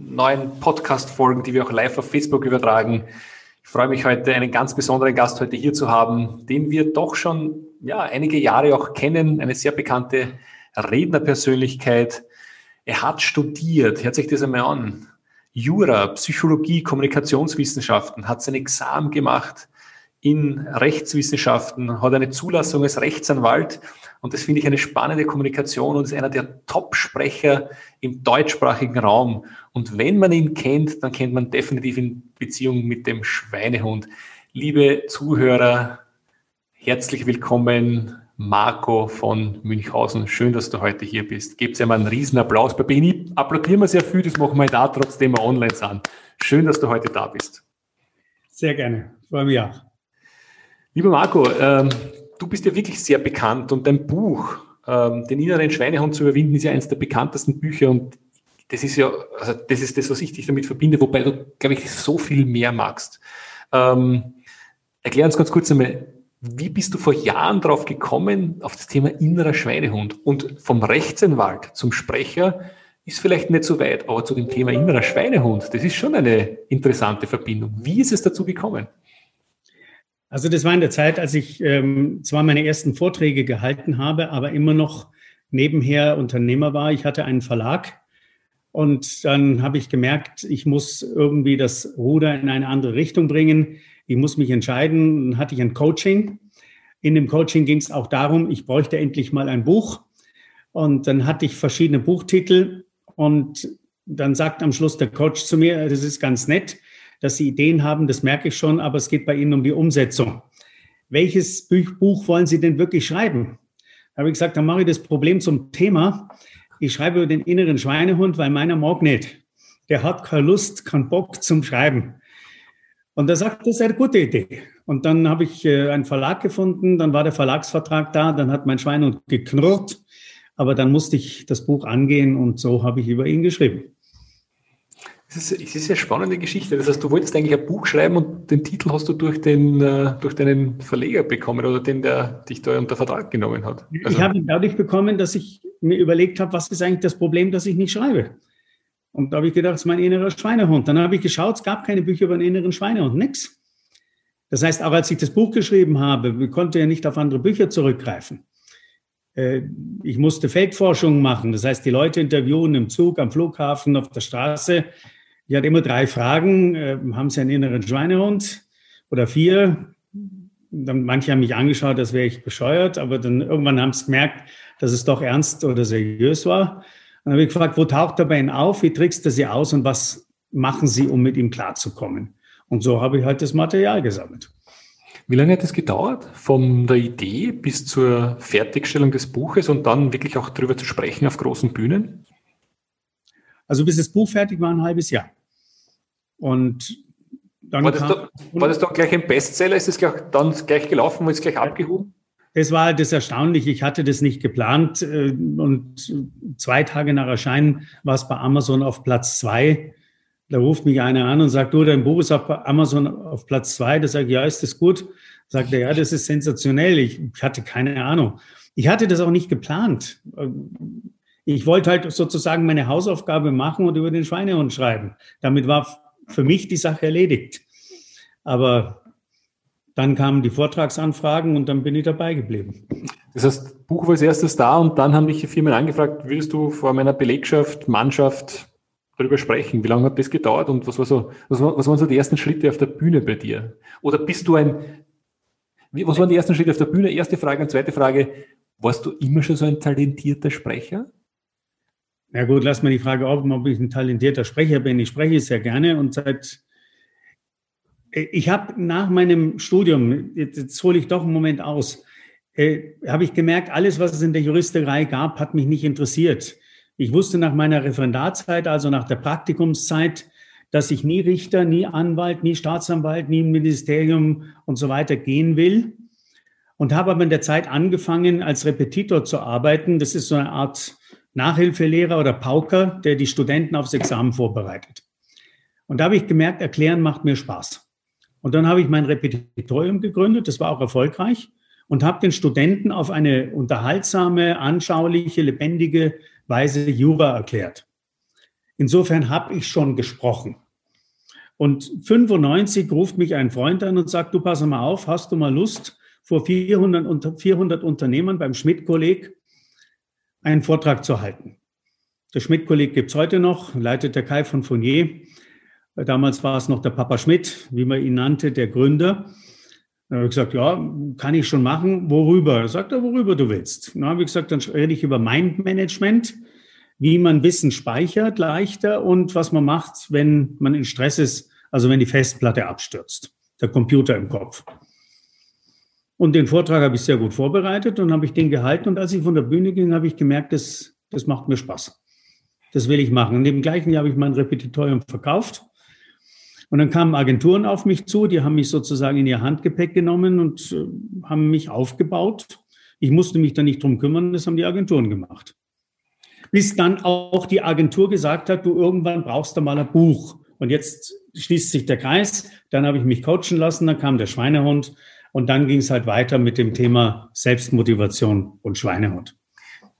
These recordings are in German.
neuen Podcast-Folgen, die wir auch live auf Facebook übertragen. Ich freue mich heute, einen ganz besonderen Gast heute hier zu haben, den wir doch schon ja, einige Jahre auch kennen, eine sehr bekannte Rednerpersönlichkeit. Er hat studiert, hört sich das einmal an. Jura, Psychologie, Kommunikationswissenschaften, hat sein Examen gemacht in Rechtswissenschaften, hat eine Zulassung als Rechtsanwalt und das finde ich eine spannende Kommunikation und ist einer der Top-Sprecher im deutschsprachigen Raum. Und wenn man ihn kennt, dann kennt man definitiv in Beziehung mit dem Schweinehund. Liebe Zuhörer, herzlich willkommen, Marco von Münchhausen. Schön, dass du heute hier bist. Gebt ihm einen riesen Applaus. Bei BNI applaudieren wir sehr viel, das machen wir da trotzdem online an. Schön, dass du heute da bist. Sehr gerne, freue mich auch. Lieber Marco, ähm, du bist ja wirklich sehr bekannt und dein Buch, ähm, den inneren Schweinehund zu überwinden, ist ja eines der bekanntesten Bücher und das ist ja, also das ist das, was ich dich damit verbinde, wobei du, glaube ich, so viel mehr magst. Ähm, erklär uns ganz kurz einmal, wie bist du vor Jahren drauf gekommen, auf das Thema innerer Schweinehund? Und vom Rechtsanwalt zum Sprecher ist vielleicht nicht so weit, aber zu dem Thema innerer Schweinehund, das ist schon eine interessante Verbindung. Wie ist es dazu gekommen? Also das war in der Zeit, als ich ähm, zwar meine ersten Vorträge gehalten habe, aber immer noch nebenher Unternehmer war. Ich hatte einen Verlag und dann habe ich gemerkt, ich muss irgendwie das Ruder in eine andere Richtung bringen. Ich muss mich entscheiden. Dann hatte ich ein Coaching. In dem Coaching ging es auch darum, ich bräuchte endlich mal ein Buch. Und dann hatte ich verschiedene Buchtitel und dann sagt am Schluss der Coach zu mir, das ist ganz nett, dass Sie Ideen haben, das merke ich schon, aber es geht bei Ihnen um die Umsetzung. Welches Buch wollen Sie denn wirklich schreiben? Da habe ich gesagt, dann mache ich das Problem zum Thema. Ich schreibe über den inneren Schweinehund, weil meiner mag nicht. Der hat keine Lust, keinen Bock zum Schreiben. Und er sagt, das ist eine gute Idee. Und dann habe ich äh, einen Verlag gefunden, dann war der Verlagsvertrag da, dann hat mein Schweinehund geknurrt, aber dann musste ich das Buch angehen und so habe ich über ihn geschrieben. Es ist, es ist eine spannende Geschichte. Das heißt, du wolltest eigentlich ein Buch schreiben und den Titel hast du durch, den, äh, durch deinen Verleger bekommen oder den, der dich da unter Vertrag genommen hat. Also ich habe ihn dadurch bekommen, dass ich mir überlegt habe, was ist eigentlich das Problem, dass ich nicht schreibe. Und da habe ich gedacht, das ist mein innerer Schweinehund. Dann habe ich geschaut, es gab keine Bücher über den inneren Schweinehund, nichts. Das heißt, auch als ich das Buch geschrieben habe, konnte ja nicht auf andere Bücher zurückgreifen. Äh, ich musste Feldforschung machen, das heißt, die Leute interviewen im Zug, am Flughafen, auf der Straße. Ich hatte immer drei Fragen. Äh, haben Sie einen inneren Schweinehund? Oder vier? Dann, manche haben mich angeschaut, als wäre ich bescheuert, aber dann irgendwann haben sie gemerkt, dass es doch ernst oder seriös war. Dann habe ich gefragt, wo taucht er bei Ihnen auf? Wie trickst du Sie aus und was machen Sie, um mit ihm klarzukommen? Und so habe ich halt das Material gesammelt. Wie lange hat es gedauert, von der Idee bis zur Fertigstellung des Buches und dann wirklich auch darüber zu sprechen auf großen Bühnen? Also bis das Buch fertig war, ein halbes Jahr. Und dann war, das da, war das dann gleich ein Bestseller? Ist es dann gleich gelaufen? War es gleich abgehoben? Das war das Erstaunliche. Ich hatte das nicht geplant. Äh, und zwei Tage nach Erscheinen war es bei Amazon auf Platz zwei. Da ruft mich einer an und sagt, du, dein Buch ist auf Amazon auf Platz zwei. Da sage ich, ja, ist das gut? Sagt er, ja, das ist sensationell. Ich, ich hatte keine Ahnung. Ich hatte das auch nicht geplant. Ich wollte halt sozusagen meine Hausaufgabe machen und über den Schweinehund schreiben. Damit war für mich die Sache erledigt. Aber dann kamen die Vortragsanfragen und dann bin ich dabei geblieben. Das heißt, Buch war als erstes da und dann haben mich Firmen angefragt, würdest du vor meiner Belegschaft, Mannschaft darüber sprechen? Wie lange hat das gedauert und was, war so, was, was waren so die ersten Schritte auf der Bühne bei dir? Oder bist du ein, was waren die ersten Schritte auf der Bühne? Erste Frage und zweite Frage, warst du immer schon so ein talentierter Sprecher? Ja gut, lass mal die Frage offen, ob ich ein talentierter Sprecher bin. Ich spreche sehr gerne und seit ich habe nach meinem Studium, jetzt hole ich doch einen Moment aus, äh, habe ich gemerkt, alles, was es in der Juristerei gab, hat mich nicht interessiert. Ich wusste nach meiner Referendarzeit, also nach der Praktikumszeit, dass ich nie Richter, nie Anwalt, nie Staatsanwalt, nie Ministerium und so weiter gehen will. Und habe aber in der Zeit angefangen, als Repetitor zu arbeiten. Das ist so eine Art Nachhilfelehrer oder Pauker, der die Studenten aufs Examen vorbereitet. Und da habe ich gemerkt, erklären macht mir Spaß. Und dann habe ich mein Repetitorium gegründet, das war auch erfolgreich, und habe den Studenten auf eine unterhaltsame, anschauliche, lebendige Weise Jura erklärt. Insofern habe ich schon gesprochen. Und 95 ruft mich ein Freund an und sagt, du pass mal auf, hast du mal Lust, vor 400, 400 Unternehmern beim Schmidt-Kolleg einen Vortrag zu halten. Der Schmidt-Kolleg gibt es heute noch, leitet der Kai von Fournier. Damals war es noch der Papa Schmidt, wie man ihn nannte, der Gründer. Dann habe ich gesagt, ja, kann ich schon machen. Worüber? Er sagt er, worüber du willst. Dann habe ich gesagt, dann rede ich über Mindmanagement wie man Wissen speichert leichter und was man macht, wenn man in Stress ist, also wenn die Festplatte abstürzt, der Computer im Kopf. Und den Vortrag habe ich sehr gut vorbereitet und habe ich den gehalten. Und als ich von der Bühne ging, habe ich gemerkt, das, das macht mir Spaß. Das will ich machen. Und im gleichen Jahr habe ich mein Repetitorium verkauft. Und dann kamen Agenturen auf mich zu, die haben mich sozusagen in ihr Handgepäck genommen und äh, haben mich aufgebaut. Ich musste mich da nicht drum kümmern, das haben die Agenturen gemacht bis dann auch die Agentur gesagt hat, du irgendwann brauchst du mal ein Buch. Und jetzt schließt sich der Kreis. Dann habe ich mich coachen lassen, dann kam der Schweinehund und dann ging es halt weiter mit dem Thema Selbstmotivation und Schweinehund.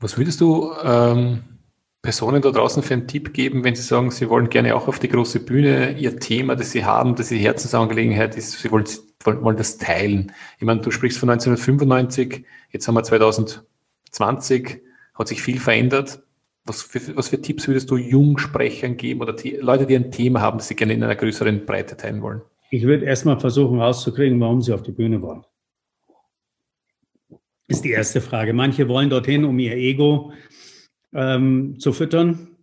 Was würdest du ähm, Personen da draußen für einen Tipp geben, wenn sie sagen, sie wollen gerne auch auf die große Bühne ihr Thema, das sie haben, das die Herzensangelegenheit ist, sie wollen, wollen das teilen? Ich meine, du sprichst von 1995, jetzt haben wir 2020, hat sich viel verändert. Was für, was für Tipps würdest du Jungsprechern geben oder Leute, die ein Thema haben, das sie gerne in einer größeren Breite teilen wollen? Ich würde erstmal versuchen rauszukriegen, warum sie auf die Bühne wollen. Ist die erste Frage. Manche wollen dorthin, um ihr Ego ähm, zu füttern.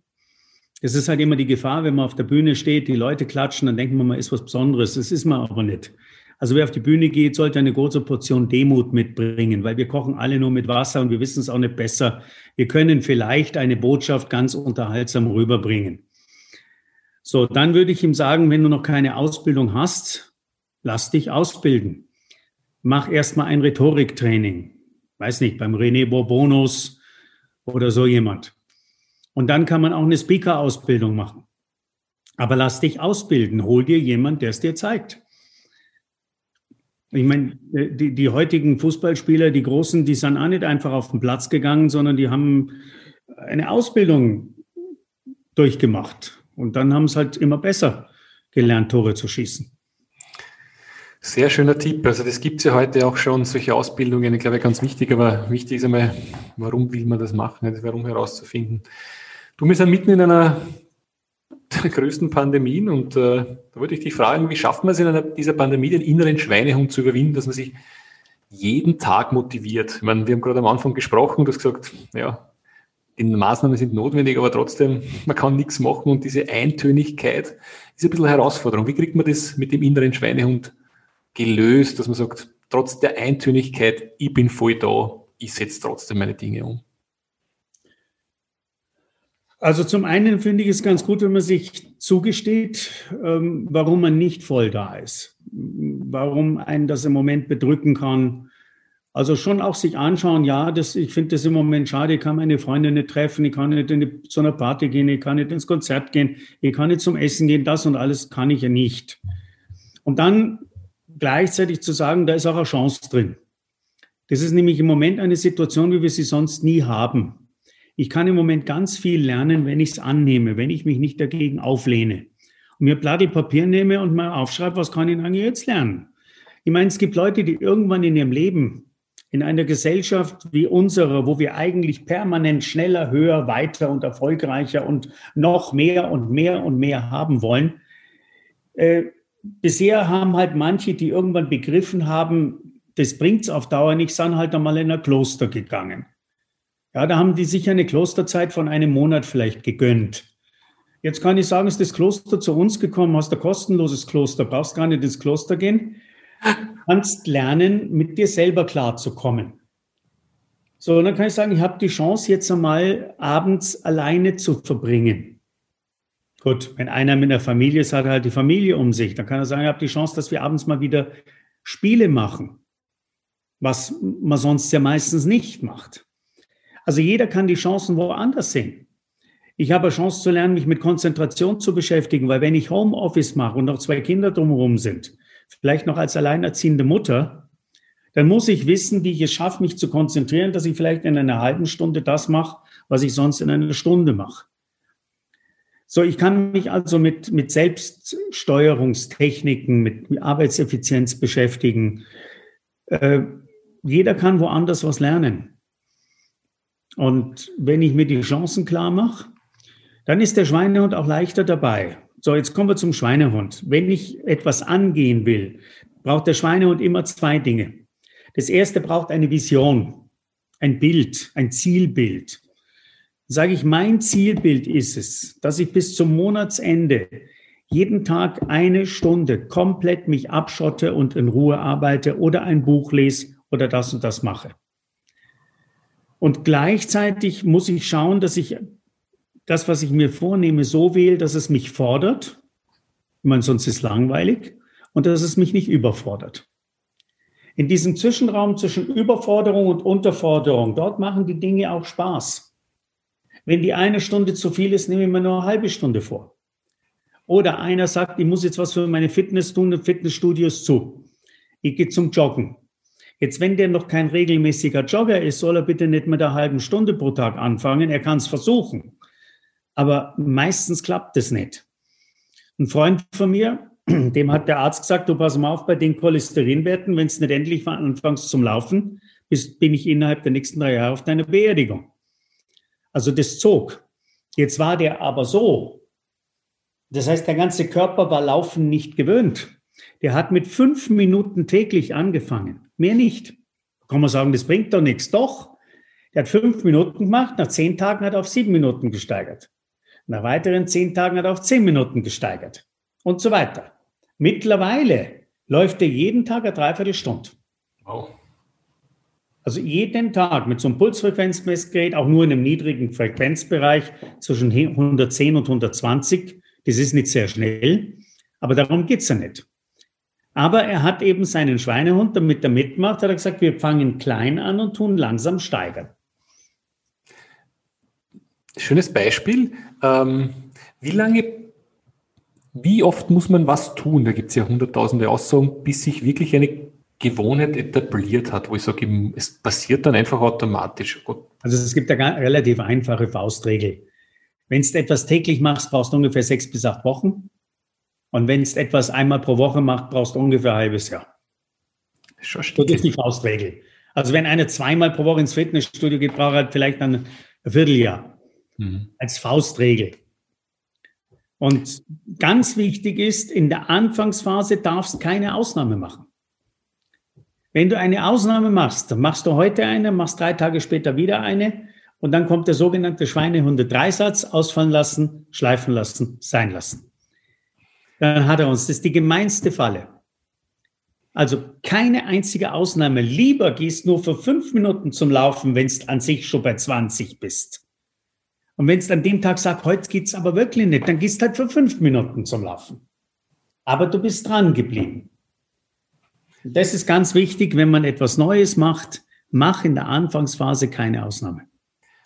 Es ist halt immer die Gefahr, wenn man auf der Bühne steht, die Leute klatschen, dann denken wir, man ist was Besonderes. Das ist man aber nicht. Also wer auf die Bühne geht, sollte eine große Portion Demut mitbringen, weil wir kochen alle nur mit Wasser und wir wissen es auch nicht besser. Wir können vielleicht eine Botschaft ganz unterhaltsam rüberbringen. So, dann würde ich ihm sagen, wenn du noch keine Ausbildung hast, lass dich ausbilden. Mach erstmal ein Rhetoriktraining. Weiß nicht, beim René Bourbonus oder so jemand. Und dann kann man auch eine Speaker-Ausbildung machen. Aber lass dich ausbilden. Hol dir jemand, der es dir zeigt. Ich meine, äh, die, die heutigen Fußballspieler, die Großen, die sind auch nicht einfach auf den Platz gegangen, sondern die haben eine Ausbildung durchgemacht. Und dann haben es halt immer besser gelernt, Tore zu schießen. Sehr schöner Tipp. Also das gibt es ja heute auch schon, solche Ausbildungen, ich glaube, ganz wichtig, aber wichtig ist einmal, warum will man das machen, warum herauszufinden. Du, wir sind mitten in einer der größten Pandemien. Und äh, da würde ich dich fragen, wie schafft man es in einer, dieser Pandemie, den inneren Schweinehund zu überwinden, dass man sich jeden Tag motiviert? Ich meine, wir haben gerade am Anfang gesprochen, du hast gesagt, ja, die Maßnahmen sind notwendig, aber trotzdem, man kann nichts machen und diese Eintönigkeit ist ein bisschen Herausforderung. Wie kriegt man das mit dem inneren Schweinehund gelöst, dass man sagt, trotz der Eintönigkeit, ich bin voll da, ich setze trotzdem meine Dinge um? Also zum einen finde ich es ganz gut, wenn man sich zugesteht, ähm, warum man nicht voll da ist, warum einen das im Moment bedrücken kann. Also schon auch sich anschauen, ja, das, ich finde das im Moment schade, ich kann meine Freunde nicht treffen, ich kann nicht in zu einer Party gehen, ich kann nicht ins Konzert gehen, ich kann nicht zum Essen gehen, das und alles kann ich ja nicht. Und dann gleichzeitig zu sagen, da ist auch eine Chance drin. Das ist nämlich im Moment eine Situation, wie wir sie sonst nie haben. Ich kann im Moment ganz viel lernen, wenn ich es annehme, wenn ich mich nicht dagegen auflehne. Und mir Blatt Papier nehme und mal aufschreibe, was kann ich eigentlich jetzt lernen? Ich meine, es gibt Leute, die irgendwann in ihrem Leben in einer Gesellschaft wie unsere, wo wir eigentlich permanent schneller, höher, weiter und erfolgreicher und noch mehr und mehr und mehr haben wollen. Äh, bisher haben halt manche, die irgendwann begriffen haben, das bringt es auf Dauer nicht, sind halt einmal in ein Kloster gegangen. Ja, da haben die sich eine Klosterzeit von einem Monat vielleicht gegönnt. Jetzt kann ich sagen, ist das Kloster zu uns gekommen, hast ein kostenloses Kloster, brauchst gar nicht ins Kloster gehen, kannst lernen, mit dir selber klarzukommen. So, dann kann ich sagen, ich habe die Chance, jetzt einmal abends alleine zu verbringen. Gut, wenn einer mit einer Familie ist, hat er halt die Familie um sich. Dann kann er sagen, ich habe die Chance, dass wir abends mal wieder Spiele machen, was man sonst ja meistens nicht macht. Also jeder kann die Chancen woanders sehen. Ich habe eine Chance zu lernen, mich mit Konzentration zu beschäftigen, weil wenn ich Homeoffice mache und noch zwei Kinder drumherum sind, vielleicht noch als alleinerziehende Mutter, dann muss ich wissen, wie ich es schaffe, mich zu konzentrieren, dass ich vielleicht in einer halben Stunde das mache, was ich sonst in einer Stunde mache. So, ich kann mich also mit, mit Selbststeuerungstechniken, mit Arbeitseffizienz beschäftigen. Äh, jeder kann woanders was lernen. Und wenn ich mir die Chancen klar mache, dann ist der Schweinehund auch leichter dabei. So, jetzt kommen wir zum Schweinehund. Wenn ich etwas angehen will, braucht der Schweinehund immer zwei Dinge. Das erste braucht eine Vision, ein Bild, ein Zielbild sage ich, mein Zielbild ist es, dass ich bis zum Monatsende jeden Tag eine Stunde komplett mich abschotte und in Ruhe arbeite oder ein Buch lese oder das und das mache. Und gleichzeitig muss ich schauen, dass ich das, was ich mir vornehme, so wähle, dass es mich fordert. Ich meine, sonst ist es langweilig und dass es mich nicht überfordert. In diesem Zwischenraum zwischen Überforderung und Unterforderung, dort machen die Dinge auch Spaß. Wenn die eine Stunde zu viel ist, nehme ich mir nur eine halbe Stunde vor. Oder einer sagt, ich muss jetzt was für meine Fitness tun, Fitnessstudios zu. Ich gehe zum Joggen. Jetzt, wenn der noch kein regelmäßiger Jogger ist, soll er bitte nicht mit einer halben Stunde pro Tag anfangen. Er kann es versuchen. Aber meistens klappt es nicht. Ein Freund von mir, dem hat der Arzt gesagt, du pass mal auf bei den Cholesterinwerten, wenn es nicht endlich anfängst zum Laufen, bist, bin ich innerhalb der nächsten drei Jahre auf deiner Beerdigung. Also das zog. Jetzt war der aber so. Das heißt, der ganze Körper war Laufen nicht gewöhnt. Der hat mit fünf Minuten täglich angefangen. Mehr nicht. Kann man sagen, das bringt doch nichts. Doch. Der hat fünf Minuten gemacht. Nach zehn Tagen hat er auf sieben Minuten gesteigert. Nach weiteren zehn Tagen hat er auf zehn Minuten gesteigert. Und so weiter. Mittlerweile läuft er jeden Tag eine Dreiviertelstunde. Wow. Also jeden Tag mit so einem Pulsfrequenzmessgerät, auch nur in einem niedrigen Frequenzbereich zwischen 110 und 120. Das ist nicht sehr schnell, aber darum geht's ja nicht. Aber er hat eben seinen Schweinehund, damit er mitmacht, hat er gesagt, wir fangen klein an und tun langsam steigern. Schönes Beispiel. Ähm, wie lange, wie oft muss man was tun? Da gibt es ja hunderttausende Aussagen, bis sich wirklich eine Gewohnheit etabliert hat, wo ich sage, es passiert dann einfach automatisch. Also es gibt eine relativ einfache Faustregel. Wenn du etwas täglich machst, brauchst du ungefähr sechs bis acht Wochen. Und wenn du etwas einmal pro Woche machst, brauchst du ungefähr ein halbes Jahr. Schon das ist die Faustregel. Also wenn einer zweimal pro Woche ins Fitnessstudio geht, braucht er halt vielleicht dann ein Vierteljahr. Mhm. Als Faustregel. Und ganz wichtig ist, in der Anfangsphase darfst du keine Ausnahme machen. Wenn du eine Ausnahme machst, dann machst du heute eine, machst drei Tage später wieder eine und dann kommt der sogenannte Schweinehunde-Dreisatz, ausfallen lassen, schleifen lassen, sein lassen. Dann hat er uns, das ist die gemeinste Falle. Also keine einzige Ausnahme. Lieber gehst nur für fünf Minuten zum Laufen, wenn es an sich schon bei 20 bist. Und wenn es an dem Tag sagt, heute geht's aber wirklich nicht, dann gehst halt für fünf Minuten zum Laufen. Aber du bist dran geblieben. Das ist ganz wichtig, wenn man etwas Neues macht, mach in der Anfangsphase keine Ausnahme.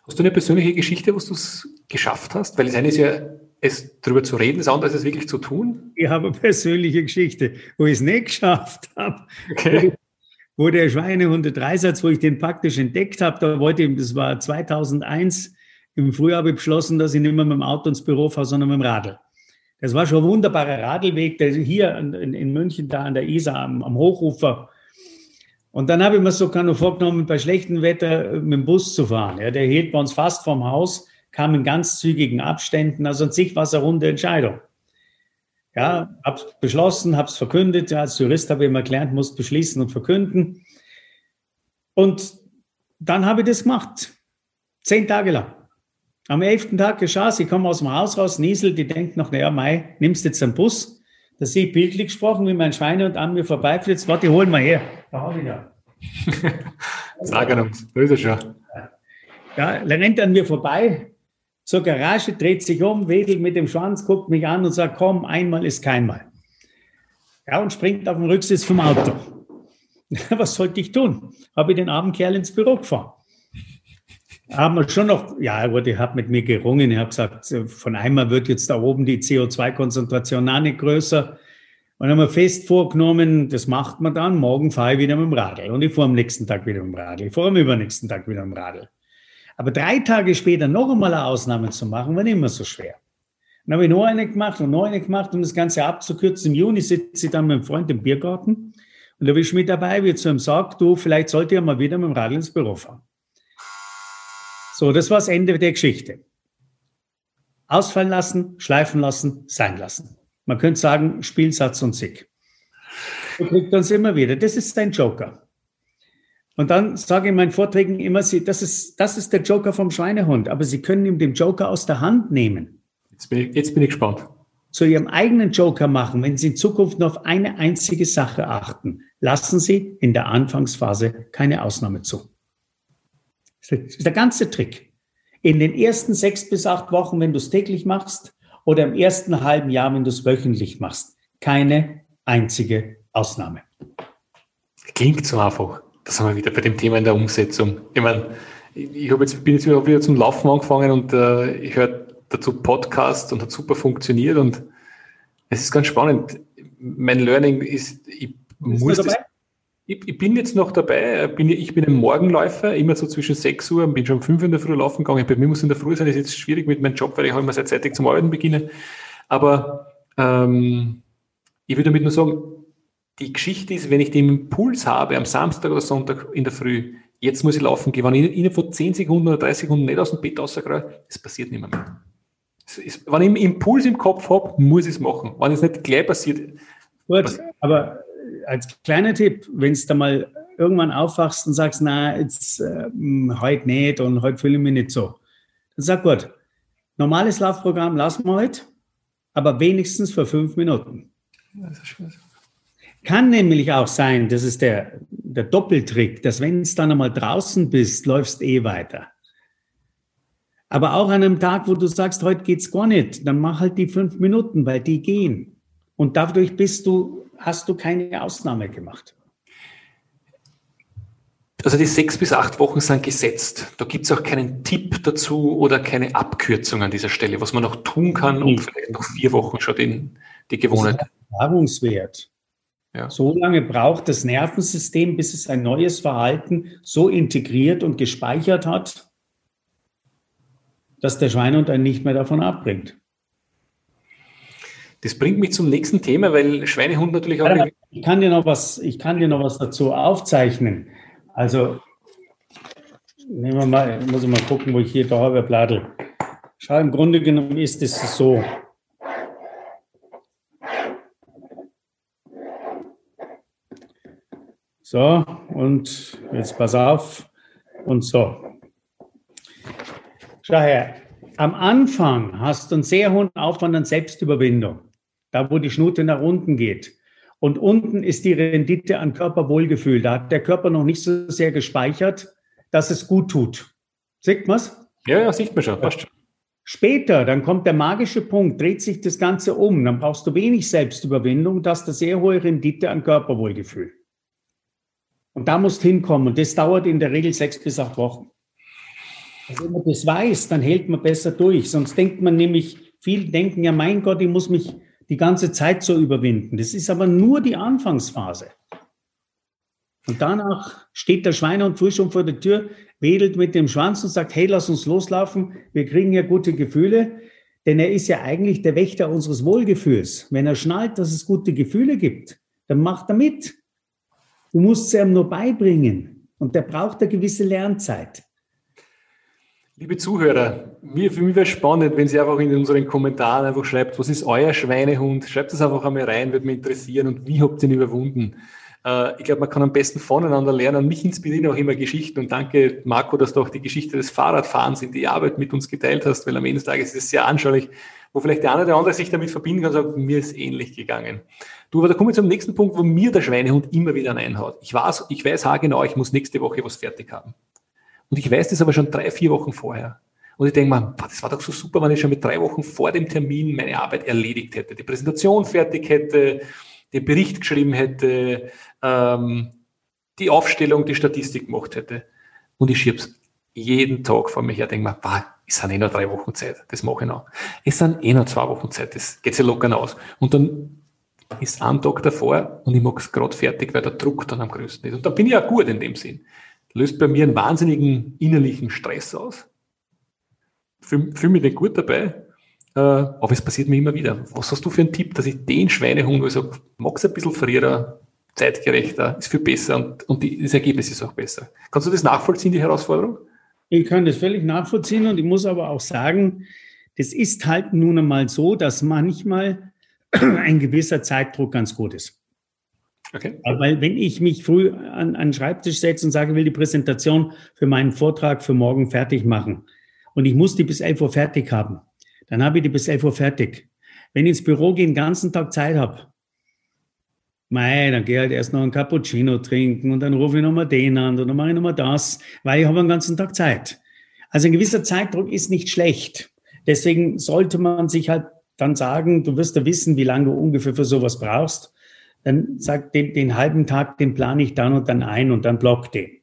Hast du eine persönliche Geschichte, wo du es geschafft hast? Weil das eine ist ja, es darüber zu reden, das andere ist es wirklich zu tun. Ich habe eine persönliche Geschichte, wo ich es nicht geschafft habe. Okay. Wo der Schweinehunde-Dreisatz, wo ich den praktisch entdeckt habe, da wollte ich, das war 2001, im Frühjahr habe ich beschlossen, dass ich nicht mehr mit dem Auto ins Büro fahre, sondern mit dem Radl. Das war schon ein wunderbarer Radlweg, der hier in, in München, da an der Isar am, am Hochufer. Und dann habe ich mir so noch vorgenommen, bei schlechtem Wetter mit dem Bus zu fahren. Ja, der hielt bei uns fast vorm Haus, kam in ganz zügigen Abständen. Also an sich war es eine runde Entscheidung. Ja, hab's beschlossen, hab's verkündet. Ja, als Jurist habe ich immer gelernt, muss beschließen und verkünden. Und dann habe ich das gemacht. Zehn Tage lang. Am elften Tag geschah es, ich komme aus dem Haus raus, Niesel, die denkt noch, naja, Mai, nimmst jetzt einen Bus. Da sehe ich bildlich gesprochen, wie mein Schweine und an mir vorbeiflitzt. Warte, holen wir her. Da habe ich ja. Sagen uns, da ist er schon. Ja, er rennt an mir vorbei, zur Garage, dreht sich um, wedelt mit dem Schwanz, guckt mich an und sagt, komm, einmal ist keinmal. Ja, und springt auf den Rücksitz vom Auto. Was sollte ich tun? Habe ich den armen Kerl ins Büro gefahren. Haben wir schon noch, ja gut, ich habe mit mir gerungen. Ich habe gesagt, von einmal wird jetzt da oben die CO2-Konzentration auch nicht größer. Und dann haben wir fest vorgenommen, das macht man dann, morgen fahre ich wieder mit dem Radl. Und ich fahre am nächsten Tag wieder mit dem Radl. Ich fahre am übernächsten Tag wieder mit dem Radl. Aber drei Tage später noch einmal eine Ausnahme zu machen, war nicht immer so schwer. Dann habe ich noch eine gemacht und noch eine gemacht, um das Ganze abzukürzen. Im Juni sitze ich dann mit einem Freund im Biergarten und da bin ich mit dabei, wie zu ihm sagt, du, vielleicht sollte ich mal wieder mit dem Radl ins Büro fahren. So, das war das Ende der Geschichte. Ausfallen lassen, schleifen lassen, sein lassen. Man könnte sagen, Spielsatz und Sieg. So kriegt uns immer wieder. Das ist dein Joker. Und dann sage ich in meinen Vorträgen immer, das ist, das ist der Joker vom Schweinehund, aber Sie können ihm den Joker aus der Hand nehmen. Jetzt bin ich, jetzt bin ich gespannt. Zu Ihrem eigenen Joker machen, wenn Sie in Zukunft nur auf eine einzige Sache achten. Lassen Sie in der Anfangsphase keine Ausnahme zu. Das ist der ganze Trick. In den ersten sechs bis acht Wochen, wenn du es täglich machst, oder im ersten halben Jahr, wenn du es wöchentlich machst. Keine einzige Ausnahme. Klingt so einfach. Das haben wir wieder bei dem Thema in der Umsetzung. Ich meine, ich habe jetzt, bin jetzt wieder zum Laufen angefangen und äh, ich höre dazu Podcast und hat super funktioniert und es ist ganz spannend. Mein Learning ist, ich muss das, ich, ich, bin jetzt noch dabei, bin, ich bin ein Morgenläufer, immer so zwischen 6 Uhr, bin schon um 5 Uhr in der Früh laufen gegangen. Bei mir muss in der Früh sein, das ist jetzt schwierig mit meinem Job, weil ich auch immer sehr zeitig zum Arbeiten beginne. Aber ähm, ich würde damit nur sagen, die Geschichte ist, wenn ich den Impuls habe, am Samstag oder Sonntag in der Früh, jetzt muss ich laufen gehen, wenn ich innerhalb von 10 Sekunden oder 30 Sekunden nicht aus dem Bett rausgehe, das passiert nicht mehr. mehr. Ist, wenn ich einen Impuls im Kopf habe, muss ich es machen. Wenn es nicht gleich passiert. Gut, aber als kleiner Tipp, wenn es da mal irgendwann aufwachst und sagst, na, jetzt äh, heute nicht und heute fühle ich mich nicht so, dann sag gut, normales Laufprogramm lassen wir heute, aber wenigstens für fünf Minuten. Kann nämlich auch sein, das ist der, der Doppeltrick, dass wenn es dann einmal draußen bist, läufst eh weiter. Aber auch an einem Tag, wo du sagst, heute geht's gar nicht, dann mach halt die fünf Minuten, weil die gehen. Und dadurch bist du, hast du keine Ausnahme gemacht. Also die sechs bis acht Wochen sind gesetzt. Da gibt es auch keinen Tipp dazu oder keine Abkürzung an dieser Stelle, was man noch tun kann, um vielleicht noch vier Wochen schon den, die Gewohnheit. Erfahrungswert. Ja. So lange braucht das Nervensystem, bis es ein neues Verhalten so integriert und gespeichert hat, dass der Schweinehund einen nicht mehr davon abbringt. Das bringt mich zum nächsten Thema, weil Schweinehund natürlich auch. Ich kann dir noch was, ich kann dir noch was dazu aufzeichnen. Also, nehmen wir mal, muss ich mal gucken, wo ich hier da habe, Bladel. Schau, im Grunde genommen ist es so. So, und jetzt pass auf. Und so. Schau her. Am Anfang hast du einen sehr hohen Aufwand an Selbstüberwindung da wo die Schnute nach unten geht. Und unten ist die Rendite an Körperwohlgefühl. Da hat der Körper noch nicht so sehr gespeichert, dass es gut tut. Sieht man's? Ja, ja, sieht man schon. Passt schon. Später, dann kommt der magische Punkt, dreht sich das Ganze um. Dann brauchst du wenig Selbstüberwindung, das eine sehr hohe Rendite an Körperwohlgefühl. Und da musst du hinkommen. Und das dauert in der Regel sechs bis acht Wochen. Also wenn man das weiß, dann hält man besser durch. Sonst denkt man nämlich, viele denken ja, mein Gott, ich muss mich die ganze Zeit zu überwinden. Das ist aber nur die Anfangsphase. Und danach steht der Schweinehund früh schon vor der Tür, wedelt mit dem Schwanz und sagt, hey, lass uns loslaufen, wir kriegen ja gute Gefühle, denn er ist ja eigentlich der Wächter unseres Wohlgefühls. Wenn er schnallt, dass es gute Gefühle gibt, dann macht er mit. Du musst es ihm nur beibringen und der braucht eine gewisse Lernzeit. Liebe Zuhörer, mir, für mich wäre es spannend, wenn Sie einfach in unseren Kommentaren einfach schreibt, was ist euer Schweinehund? Schreibt das einfach einmal rein, würde mich interessieren und wie habt ihr ihn überwunden? Äh, ich glaube, man kann am besten voneinander lernen. Mich inspirieren auch immer Geschichten und danke, Marco, dass du auch die Geschichte des Fahrradfahrens in die Arbeit mit uns geteilt hast, weil am Ende des Tages ist es sehr anschaulich, wo vielleicht der eine oder andere sich damit verbinden kann und sagt, mir ist ähnlich gegangen. Du, aber da kommen wir zum nächsten Punkt, wo mir der Schweinehund immer wieder einhaut. Ich weiß, ich weiß haargenau, ich muss nächste Woche was fertig haben. Und ich weiß das aber schon drei, vier Wochen vorher. Und ich denke mir, das war doch so super, wenn ich schon mit drei Wochen vor dem Termin meine Arbeit erledigt hätte, die Präsentation fertig hätte, den Bericht geschrieben hätte, ähm, die Aufstellung, die Statistik gemacht hätte. Und ich schieb's jeden Tag vor mich her, denke mir, bah, es sind eh noch drei Wochen Zeit, das mache ich noch. Es sind eh noch zwei Wochen Zeit, das geht sich locker aus. Und dann ist ein Tag davor und ich mache es gerade fertig, weil der Druck dann am größten ist. Und da bin ich auch gut in dem Sinn. Löst bei mir einen wahnsinnigen innerlichen Stress aus. Fühle fühl mich nicht gut dabei, äh, aber es passiert mir immer wieder. Was hast du für einen Tipp, dass ich den Schweinehund, sage, mag's ein bisschen früher, zeitgerechter, ist viel besser und, und die, das Ergebnis ist auch besser. Kannst du das nachvollziehen, die Herausforderung? Ich kann das völlig nachvollziehen und ich muss aber auch sagen, das ist halt nun einmal so, dass manchmal ein gewisser Zeitdruck ganz gut ist. Okay. Weil wenn ich mich früh an, den Schreibtisch setze und sage, ich will die Präsentation für meinen Vortrag für morgen fertig machen und ich muss die bis 11 Uhr fertig haben, dann habe ich die bis 11 Uhr fertig. Wenn ich ins Büro gehe, den ganzen Tag Zeit habe, Mei, dann gehe ich halt erst noch einen Cappuccino trinken und dann rufe ich nochmal den an und dann mache ich nochmal das, weil ich habe den ganzen Tag Zeit. Also ein gewisser Zeitdruck ist nicht schlecht. Deswegen sollte man sich halt dann sagen, du wirst ja wissen, wie lange du ungefähr für sowas brauchst. Dann sag den, den halben Tag, den plane ich dann und dann ein und dann block den.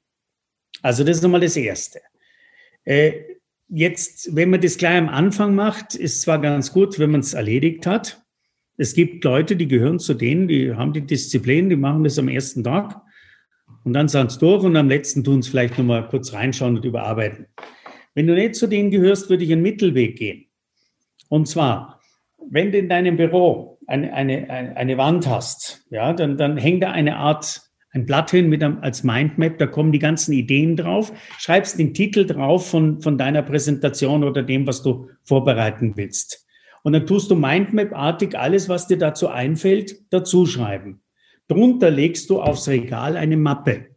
Also das ist nochmal das Erste. Äh, jetzt, wenn man das gleich am Anfang macht, ist zwar ganz gut, wenn man es erledigt hat. Es gibt Leute, die gehören zu denen, die haben die Disziplin, die machen das am ersten Tag und dann sind es durch und am letzten tun es vielleicht nochmal kurz reinschauen und überarbeiten. Wenn du nicht zu denen gehörst, würde ich einen Mittelweg gehen. Und zwar, wenn du in deinem Büro eine, eine, eine Wand hast, ja, dann, dann hängt da eine Art, ein Blatt hin mit einem, als Mindmap, da kommen die ganzen Ideen drauf, schreibst den Titel drauf von, von deiner Präsentation oder dem, was du vorbereiten willst. Und dann tust du Mindmap-artig alles, was dir dazu einfällt, dazuschreiben. Drunter legst du aufs Regal eine Mappe.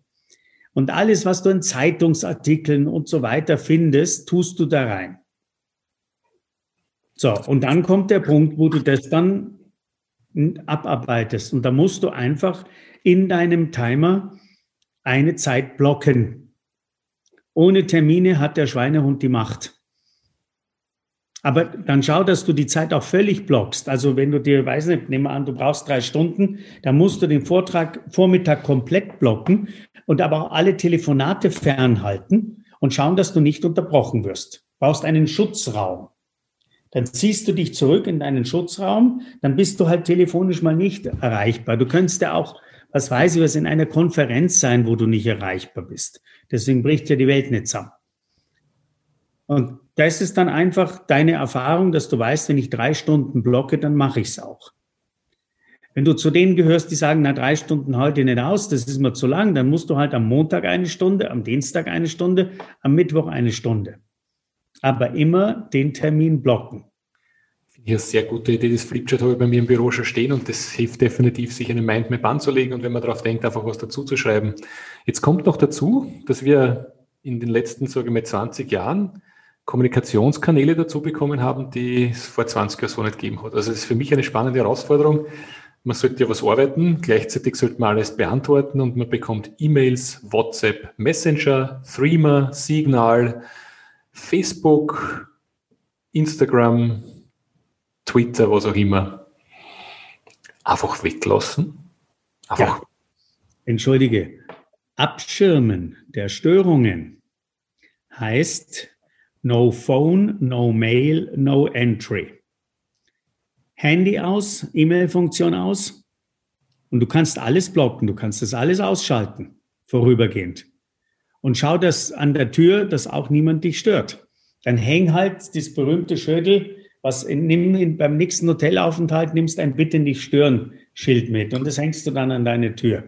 Und alles, was du in Zeitungsartikeln und so weiter findest, tust du da rein. So, und dann kommt der Punkt, wo du das dann abarbeitest. Und da musst du einfach in deinem Timer eine Zeit blocken. Ohne Termine hat der Schweinehund die Macht. Aber dann schau, dass du die Zeit auch völlig blockst. Also wenn du dir, weiß nicht, nehmen an, du brauchst drei Stunden, dann musst du den Vortrag Vormittag komplett blocken und aber auch alle Telefonate fernhalten und schauen, dass du nicht unterbrochen wirst. Du brauchst einen Schutzraum. Dann ziehst du dich zurück in deinen Schutzraum, dann bist du halt telefonisch mal nicht erreichbar. Du könntest ja auch, was weiß ich was, in einer Konferenz sein, wo du nicht erreichbar bist. Deswegen bricht ja die Welt nicht zusammen. Und das ist dann einfach deine Erfahrung, dass du weißt, wenn ich drei Stunden blocke, dann mache ich es auch. Wenn du zu denen gehörst, die sagen, na, drei Stunden ich nicht aus, das ist mir zu lang, dann musst du halt am Montag eine Stunde, am Dienstag eine Stunde, am Mittwoch eine Stunde aber immer den Termin blocken. Ja, sehr gute Idee. Das Flipchart habe ich bei mir im Büro schon stehen und das hilft definitiv, sich eine Mindmap anzulegen und wenn man darauf denkt, einfach was dazu zu schreiben. Jetzt kommt noch dazu, dass wir in den letzten, sage ich mal, 20 Jahren Kommunikationskanäle dazu bekommen haben, die es vor 20 Jahren so nicht gegeben hat. Also es ist für mich eine spannende Herausforderung. Man sollte ja was arbeiten, gleichzeitig sollte man alles beantworten und man bekommt E-Mails, WhatsApp, Messenger, Threema, Signal, Facebook, Instagram, Twitter, was auch immer, einfach weglassen. Einfach. Ja. Entschuldige. Abschirmen der Störungen heißt No Phone, No Mail, No Entry. Handy aus, E-Mail-Funktion aus und du kannst alles blocken, du kannst das alles ausschalten, vorübergehend und schau dass an der Tür, dass auch niemand dich stört. Dann häng halt das berühmte Schödel, was in, nimm in, beim nächsten Hotelaufenthalt nimmst ein Bitte nicht stören Schild mit und das hängst du dann an deine Tür.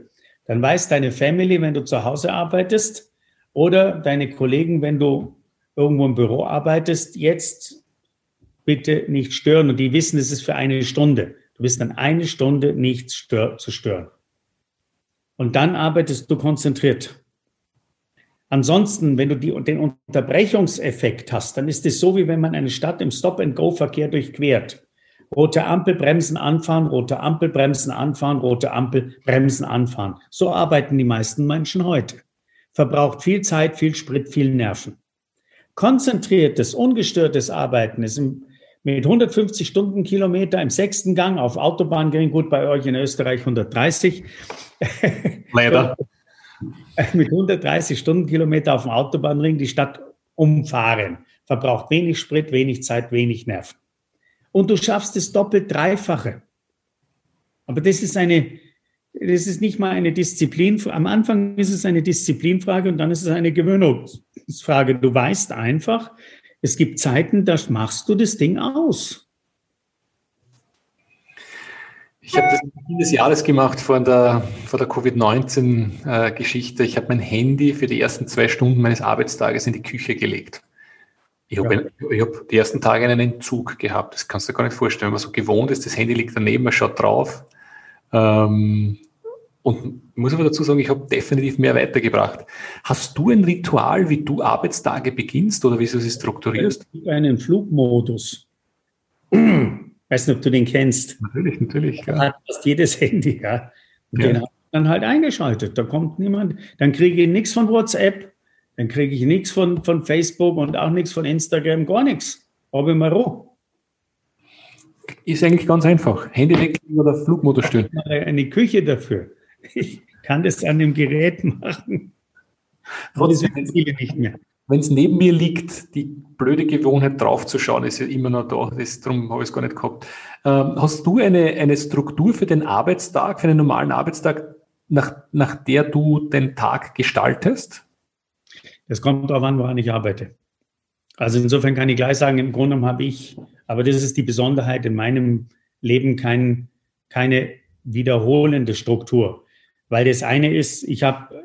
Dann weiß deine Family, wenn du zu Hause arbeitest oder deine Kollegen, wenn du irgendwo im Büro arbeitest, jetzt bitte nicht stören und die wissen, es ist für eine Stunde. Du bist dann eine Stunde nicht stör zu stören. Und dann arbeitest du konzentriert. Ansonsten, wenn du die, den Unterbrechungseffekt hast, dann ist es so, wie wenn man eine Stadt im Stop-and-Go-Verkehr durchquert. Rote Ampel, Bremsen anfahren, rote Ampel, Bremsen anfahren, rote Ampel, Bremsen anfahren. So arbeiten die meisten Menschen heute. Verbraucht viel Zeit, viel Sprit, viel Nerven. Konzentriertes, ungestörtes Arbeiten ist mit 150 Stundenkilometer im sechsten Gang auf Autobahn gehen, gut bei euch in Österreich 130. Leider. mit 130 Stundenkilometer auf dem Autobahnring die Stadt umfahren. Verbraucht wenig Sprit, wenig Zeit, wenig Nerven. Und du schaffst es doppelt dreifache. Aber das ist eine, das ist nicht mal eine Disziplin. Am Anfang ist es eine Disziplinfrage und dann ist es eine Gewöhnungsfrage. Du weißt einfach, es gibt Zeiten, da machst du das Ding aus. Ich habe das Beginn des Jahres gemacht vor der, vor der Covid-19-Geschichte. Ich habe mein Handy für die ersten zwei Stunden meines Arbeitstages in die Küche gelegt. Ich habe ja. hab die ersten Tage einen Entzug gehabt. Das kannst du dir gar nicht vorstellen. Wenn man so gewohnt ist, das Handy liegt daneben, man schaut drauf. Ähm, und ich muss aber dazu sagen, ich habe definitiv mehr weitergebracht. Hast du ein Ritual, wie du Arbeitstage beginnst oder wie du sie strukturierst? Einen Flugmodus. Weiß nicht, ob du den kennst. Natürlich, natürlich. Da hat fast jedes Handy, ja. Und ja. den habe ich dann halt eingeschaltet. Da kommt niemand. Dann kriege ich nichts von WhatsApp, dann kriege ich nichts von, von Facebook und auch nichts von Instagram, gar nichts. Ich mal Ruhe. Ist eigentlich ganz einfach. Handy weglegen oder Flugmodus stellen. Eine Küche dafür. Ich kann das an dem Gerät machen. Trotzdem, viele nicht mehr wenn es neben mir liegt, die blöde Gewohnheit draufzuschauen, ist ja immer noch da. Das, darum habe ich es gar nicht gehabt. Ähm, hast du eine, eine Struktur für den Arbeitstag, für einen normalen Arbeitstag, nach, nach der du den Tag gestaltest? Das kommt darauf an, woran ich arbeite. Also insofern kann ich gleich sagen, im Grunde habe ich, aber das ist die Besonderheit in meinem Leben, kein, keine wiederholende Struktur. Weil das eine ist, ich habe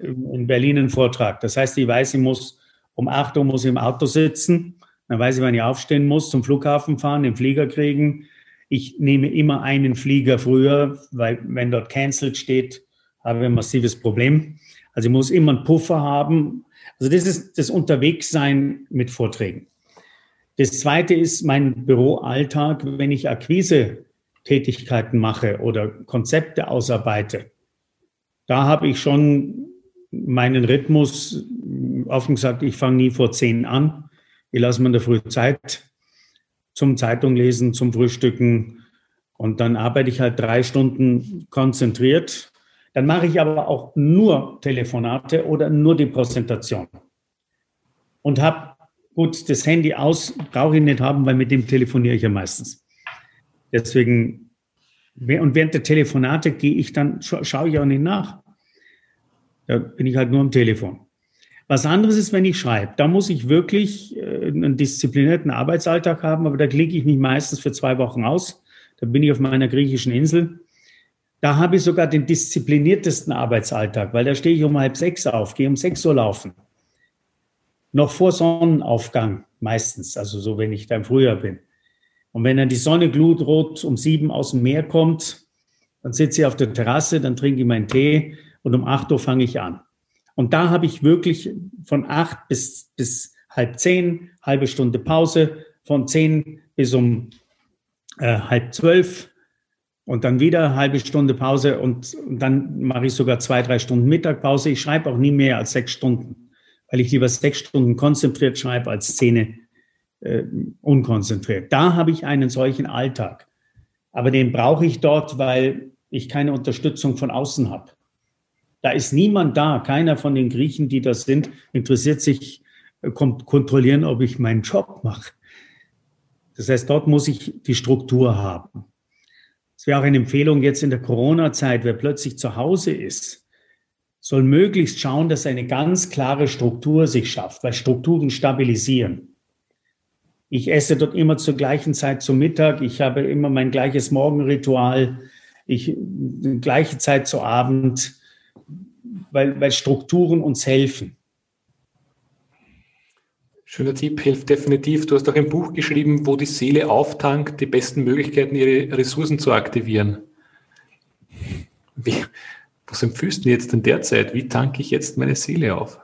in Berlin einen Vortrag. Das heißt, ich weiß, ich muss um 8 Uhr muss ich im Auto sitzen, dann weiß ich, wann ich aufstehen muss, zum Flughafen fahren, den Flieger kriegen. Ich nehme immer einen Flieger früher, weil wenn dort cancelled steht, habe ich ein massives Problem. Also ich muss immer einen Puffer haben. Also das ist das Unterwegssein mit Vorträgen. Das zweite ist mein Büroalltag, wenn ich Akquise-Tätigkeiten mache oder Konzepte ausarbeite da habe ich schon meinen Rhythmus offen gesagt, ich fange nie vor zehn an. Ich lasse mir in der Früh Zeit zum Zeitung lesen, zum Frühstücken und dann arbeite ich halt drei Stunden konzentriert. Dann mache ich aber auch nur Telefonate oder nur die Präsentation und habe gut das Handy aus, brauche ich nicht haben, weil mit dem telefoniere ich ja meistens. Deswegen und während der Telefonate gehe ich dann, schaue ich auch nicht nach. Da bin ich halt nur am Telefon. Was anderes ist, wenn ich schreibe. Da muss ich wirklich äh, einen disziplinierten Arbeitsalltag haben, aber da klicke ich mich meistens für zwei Wochen aus. Da bin ich auf meiner griechischen Insel. Da habe ich sogar den diszipliniertesten Arbeitsalltag, weil da stehe ich um halb sechs auf, gehe um sechs Uhr laufen. Noch vor Sonnenaufgang meistens, also so, wenn ich da im Frühjahr bin. Und wenn dann die Sonne glutrot um sieben aus dem Meer kommt, dann sitze ich auf der Terrasse, dann trinke ich meinen Tee und um acht Uhr fange ich an. Und da habe ich wirklich von acht bis, bis halb zehn, halbe Stunde Pause, von zehn bis um äh, halb zwölf und dann wieder halbe Stunde Pause und, und dann mache ich sogar zwei, drei Stunden Mittagpause. Ich schreibe auch nie mehr als sechs Stunden, weil ich lieber sechs Stunden konzentriert schreibe als Szene äh, unkonzentriert. Da habe ich einen solchen Alltag. Aber den brauche ich dort, weil ich keine Unterstützung von außen habe. Da ist niemand da, keiner von den Griechen, die das sind, interessiert sich, äh, kommt kontrollieren, ob ich meinen Job mache. Das heißt, dort muss ich die Struktur haben. Es wäre auch eine Empfehlung jetzt in der Corona-Zeit, wer plötzlich zu Hause ist, soll möglichst schauen, dass eine ganz klare Struktur sich schafft, weil Strukturen stabilisieren. Ich esse dort immer zur gleichen Zeit zum Mittag. Ich habe immer mein gleiches Morgenritual. Ich gleiche Zeit zu Abend, weil, weil Strukturen uns helfen. Schöner Tipp, hilft definitiv. Du hast auch ein Buch geschrieben, wo die Seele auftankt, die besten Möglichkeiten, ihre Ressourcen zu aktivieren. Wie, was empfiehlst du jetzt in der Zeit? Wie tanke ich jetzt meine Seele auf?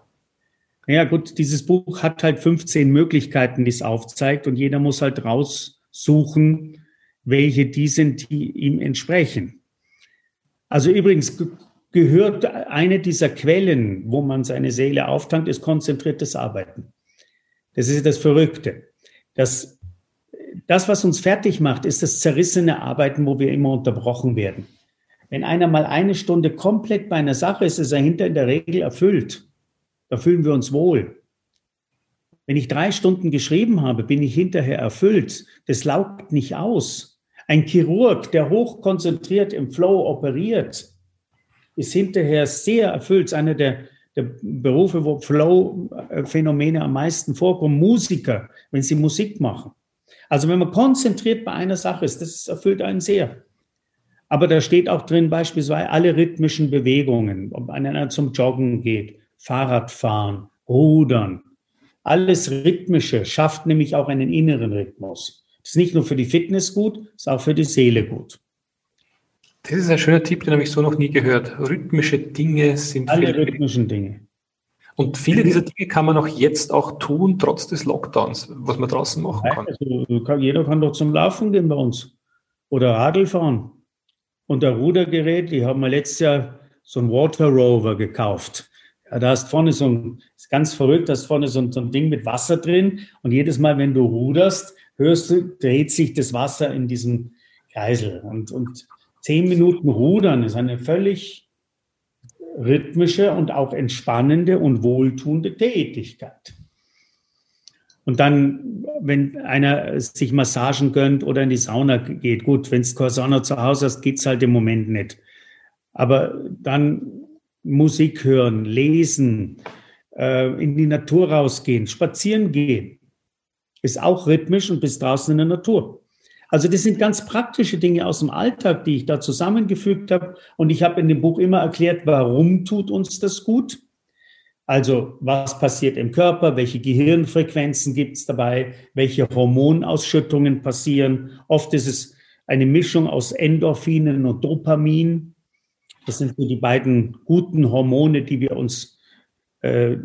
Ja gut, dieses Buch hat halt 15 Möglichkeiten, die es aufzeigt und jeder muss halt raussuchen, welche die sind, die ihm entsprechen. Also übrigens gehört eine dieser Quellen, wo man seine Seele auftankt, ist konzentriertes Arbeiten. Das ist das Verrückte. Das, das, was uns fertig macht, ist das zerrissene Arbeiten, wo wir immer unterbrochen werden. Wenn einer mal eine Stunde komplett bei einer Sache ist, ist er hinter in der Regel erfüllt. Da fühlen wir uns wohl. Wenn ich drei Stunden geschrieben habe, bin ich hinterher erfüllt. Das laugt nicht aus. Ein Chirurg, der hochkonzentriert im Flow operiert, ist hinterher sehr erfüllt. Einer der, der Berufe, wo Flow-Phänomene am meisten vorkommen. Musiker, wenn sie Musik machen. Also wenn man konzentriert bei einer Sache ist, das erfüllt einen sehr. Aber da steht auch drin beispielsweise alle rhythmischen Bewegungen, ob einer zum Joggen geht, Fahrradfahren, Rudern. Alles Rhythmische schafft nämlich auch einen inneren Rhythmus. Das ist nicht nur für die Fitness gut, ist auch für die Seele gut. Das ist ein schöner Tipp, den habe ich so noch nie gehört. Rhythmische Dinge sind. Alle rhythmischen Dinge. Und viele dieser Dinge kann man auch jetzt auch tun, trotz des Lockdowns, was man draußen machen kann. Also, jeder kann doch zum Laufen gehen bei uns. Oder Radl fahren. Und der Rudergerät, die haben wir letztes Jahr so ein Water Rover gekauft. Da hast vorne so ein, ist ganz verrückt, da ist vorne so ein, so ein Ding mit Wasser drin. Und jedes Mal, wenn du ruderst, hörst du, dreht sich das Wasser in diesem Kreisel. Und, und zehn Minuten Rudern ist eine völlig rhythmische und auch entspannende und wohltuende Tätigkeit. Und dann, wenn einer sich Massagen gönnt oder in die Sauna geht, gut, wenn es keine zu Hause hast, geht's halt im Moment nicht. Aber dann Musik hören, lesen, äh, in die Natur rausgehen, spazieren gehen, ist auch rhythmisch und bist draußen in der Natur. Also das sind ganz praktische Dinge aus dem Alltag, die ich da zusammengefügt habe. Und ich habe in dem Buch immer erklärt, warum tut uns das gut. Also was passiert im Körper, welche Gehirnfrequenzen gibt es dabei, welche Hormonausschüttungen passieren. Oft ist es eine Mischung aus Endorphinen und Dopamin. Das sind so die beiden guten Hormone, die wir uns äh,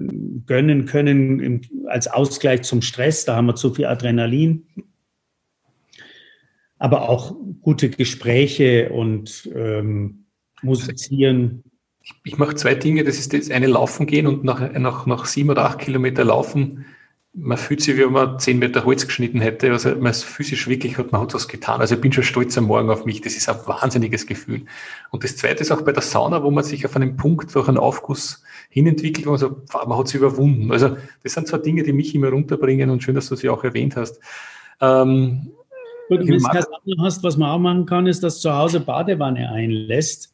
gönnen können im, als Ausgleich zum Stress. Da haben wir zu viel Adrenalin aber auch gute Gespräche und ähm, musizieren. Ich, ich mache zwei Dinge. Das ist das eine Laufen gehen und nach, nach, nach sieben oder acht Kilometer Laufen, man fühlt sich, wie wenn man zehn Meter Holz geschnitten hätte. Also man ist physisch wirklich hat man hat was getan. Also ich bin schon stolz am Morgen auf mich. Das ist ein wahnsinniges Gefühl. Und das zweite ist auch bei der Sauna, wo man sich auf einen Punkt durch einen Aufguss hinentwickelt, wo man so, man hat sich überwunden. Also das sind zwar Dinge, die mich immer runterbringen und schön, dass du sie auch erwähnt hast. Ähm, Gut, wenn du keine Sauna hast, was man auch machen kann, ist, dass zu Hause Badewanne einlässt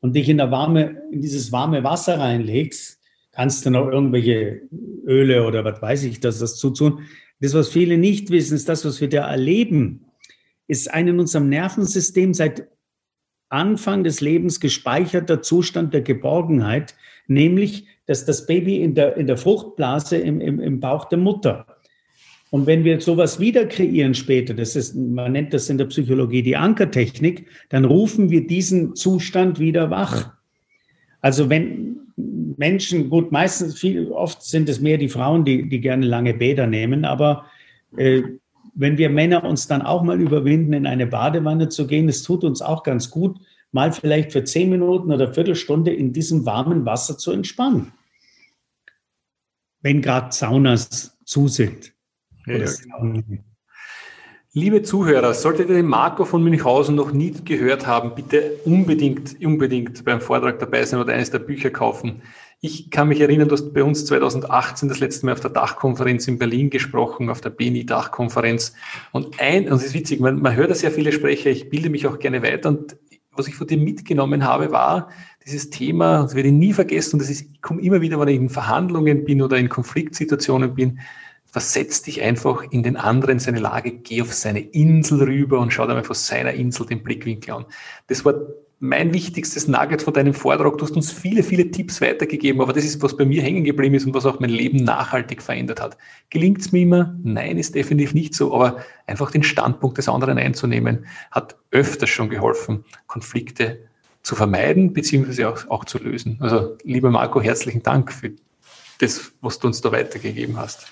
und dich in, der warme, in dieses warme Wasser reinlegst, kannst du noch irgendwelche Öle oder was weiß ich, dass das zutun. Das, was viele nicht wissen, ist das, was wir da erleben, ist ein in unserem Nervensystem seit Anfang des Lebens gespeicherter Zustand der Geborgenheit, nämlich, dass das Baby in der, in der Fruchtblase im, im, im Bauch der Mutter und wenn wir sowas wieder kreieren später, das ist, man nennt das in der Psychologie die Ankertechnik, dann rufen wir diesen Zustand wieder wach. Also wenn Menschen, gut, meistens, viel, oft sind es mehr die Frauen, die, die gerne lange Bäder nehmen, aber äh, wenn wir Männer uns dann auch mal überwinden, in eine Badewanne zu gehen, es tut uns auch ganz gut, mal vielleicht für zehn Minuten oder Viertelstunde in diesem warmen Wasser zu entspannen. Wenn gerade Saunas zu sind. Ja. Liebe Zuhörer, solltet ihr den Marco von Münchhausen noch nie gehört haben, bitte unbedingt, unbedingt beim Vortrag dabei sein oder eines der Bücher kaufen. Ich kann mich erinnern, du hast bei uns 2018 das letzte Mal auf der Dachkonferenz in Berlin gesprochen, auf der BNI-Dachkonferenz. Und ein, und es ist witzig, man, man hört ja sehr viele Sprecher, ich bilde mich auch gerne weiter und was ich von dir mitgenommen habe, war dieses Thema, das werde ich nie vergessen, und das ist, ich komme immer wieder, wenn ich in Verhandlungen bin oder in Konfliktsituationen bin, versetz dich einfach in den anderen seine Lage, geh auf seine Insel rüber und schau dir mal von seiner Insel den Blickwinkel an. Das war mein wichtigstes Nugget von deinem Vortrag. Du hast uns viele, viele Tipps weitergegeben, aber das ist, was bei mir hängen geblieben ist und was auch mein Leben nachhaltig verändert hat. Gelingt es mir immer? Nein, ist definitiv nicht so, aber einfach den Standpunkt des anderen einzunehmen, hat öfters schon geholfen, Konflikte zu vermeiden, beziehungsweise auch, auch zu lösen. Also, lieber Marco, herzlichen Dank für das, was du uns da weitergegeben hast.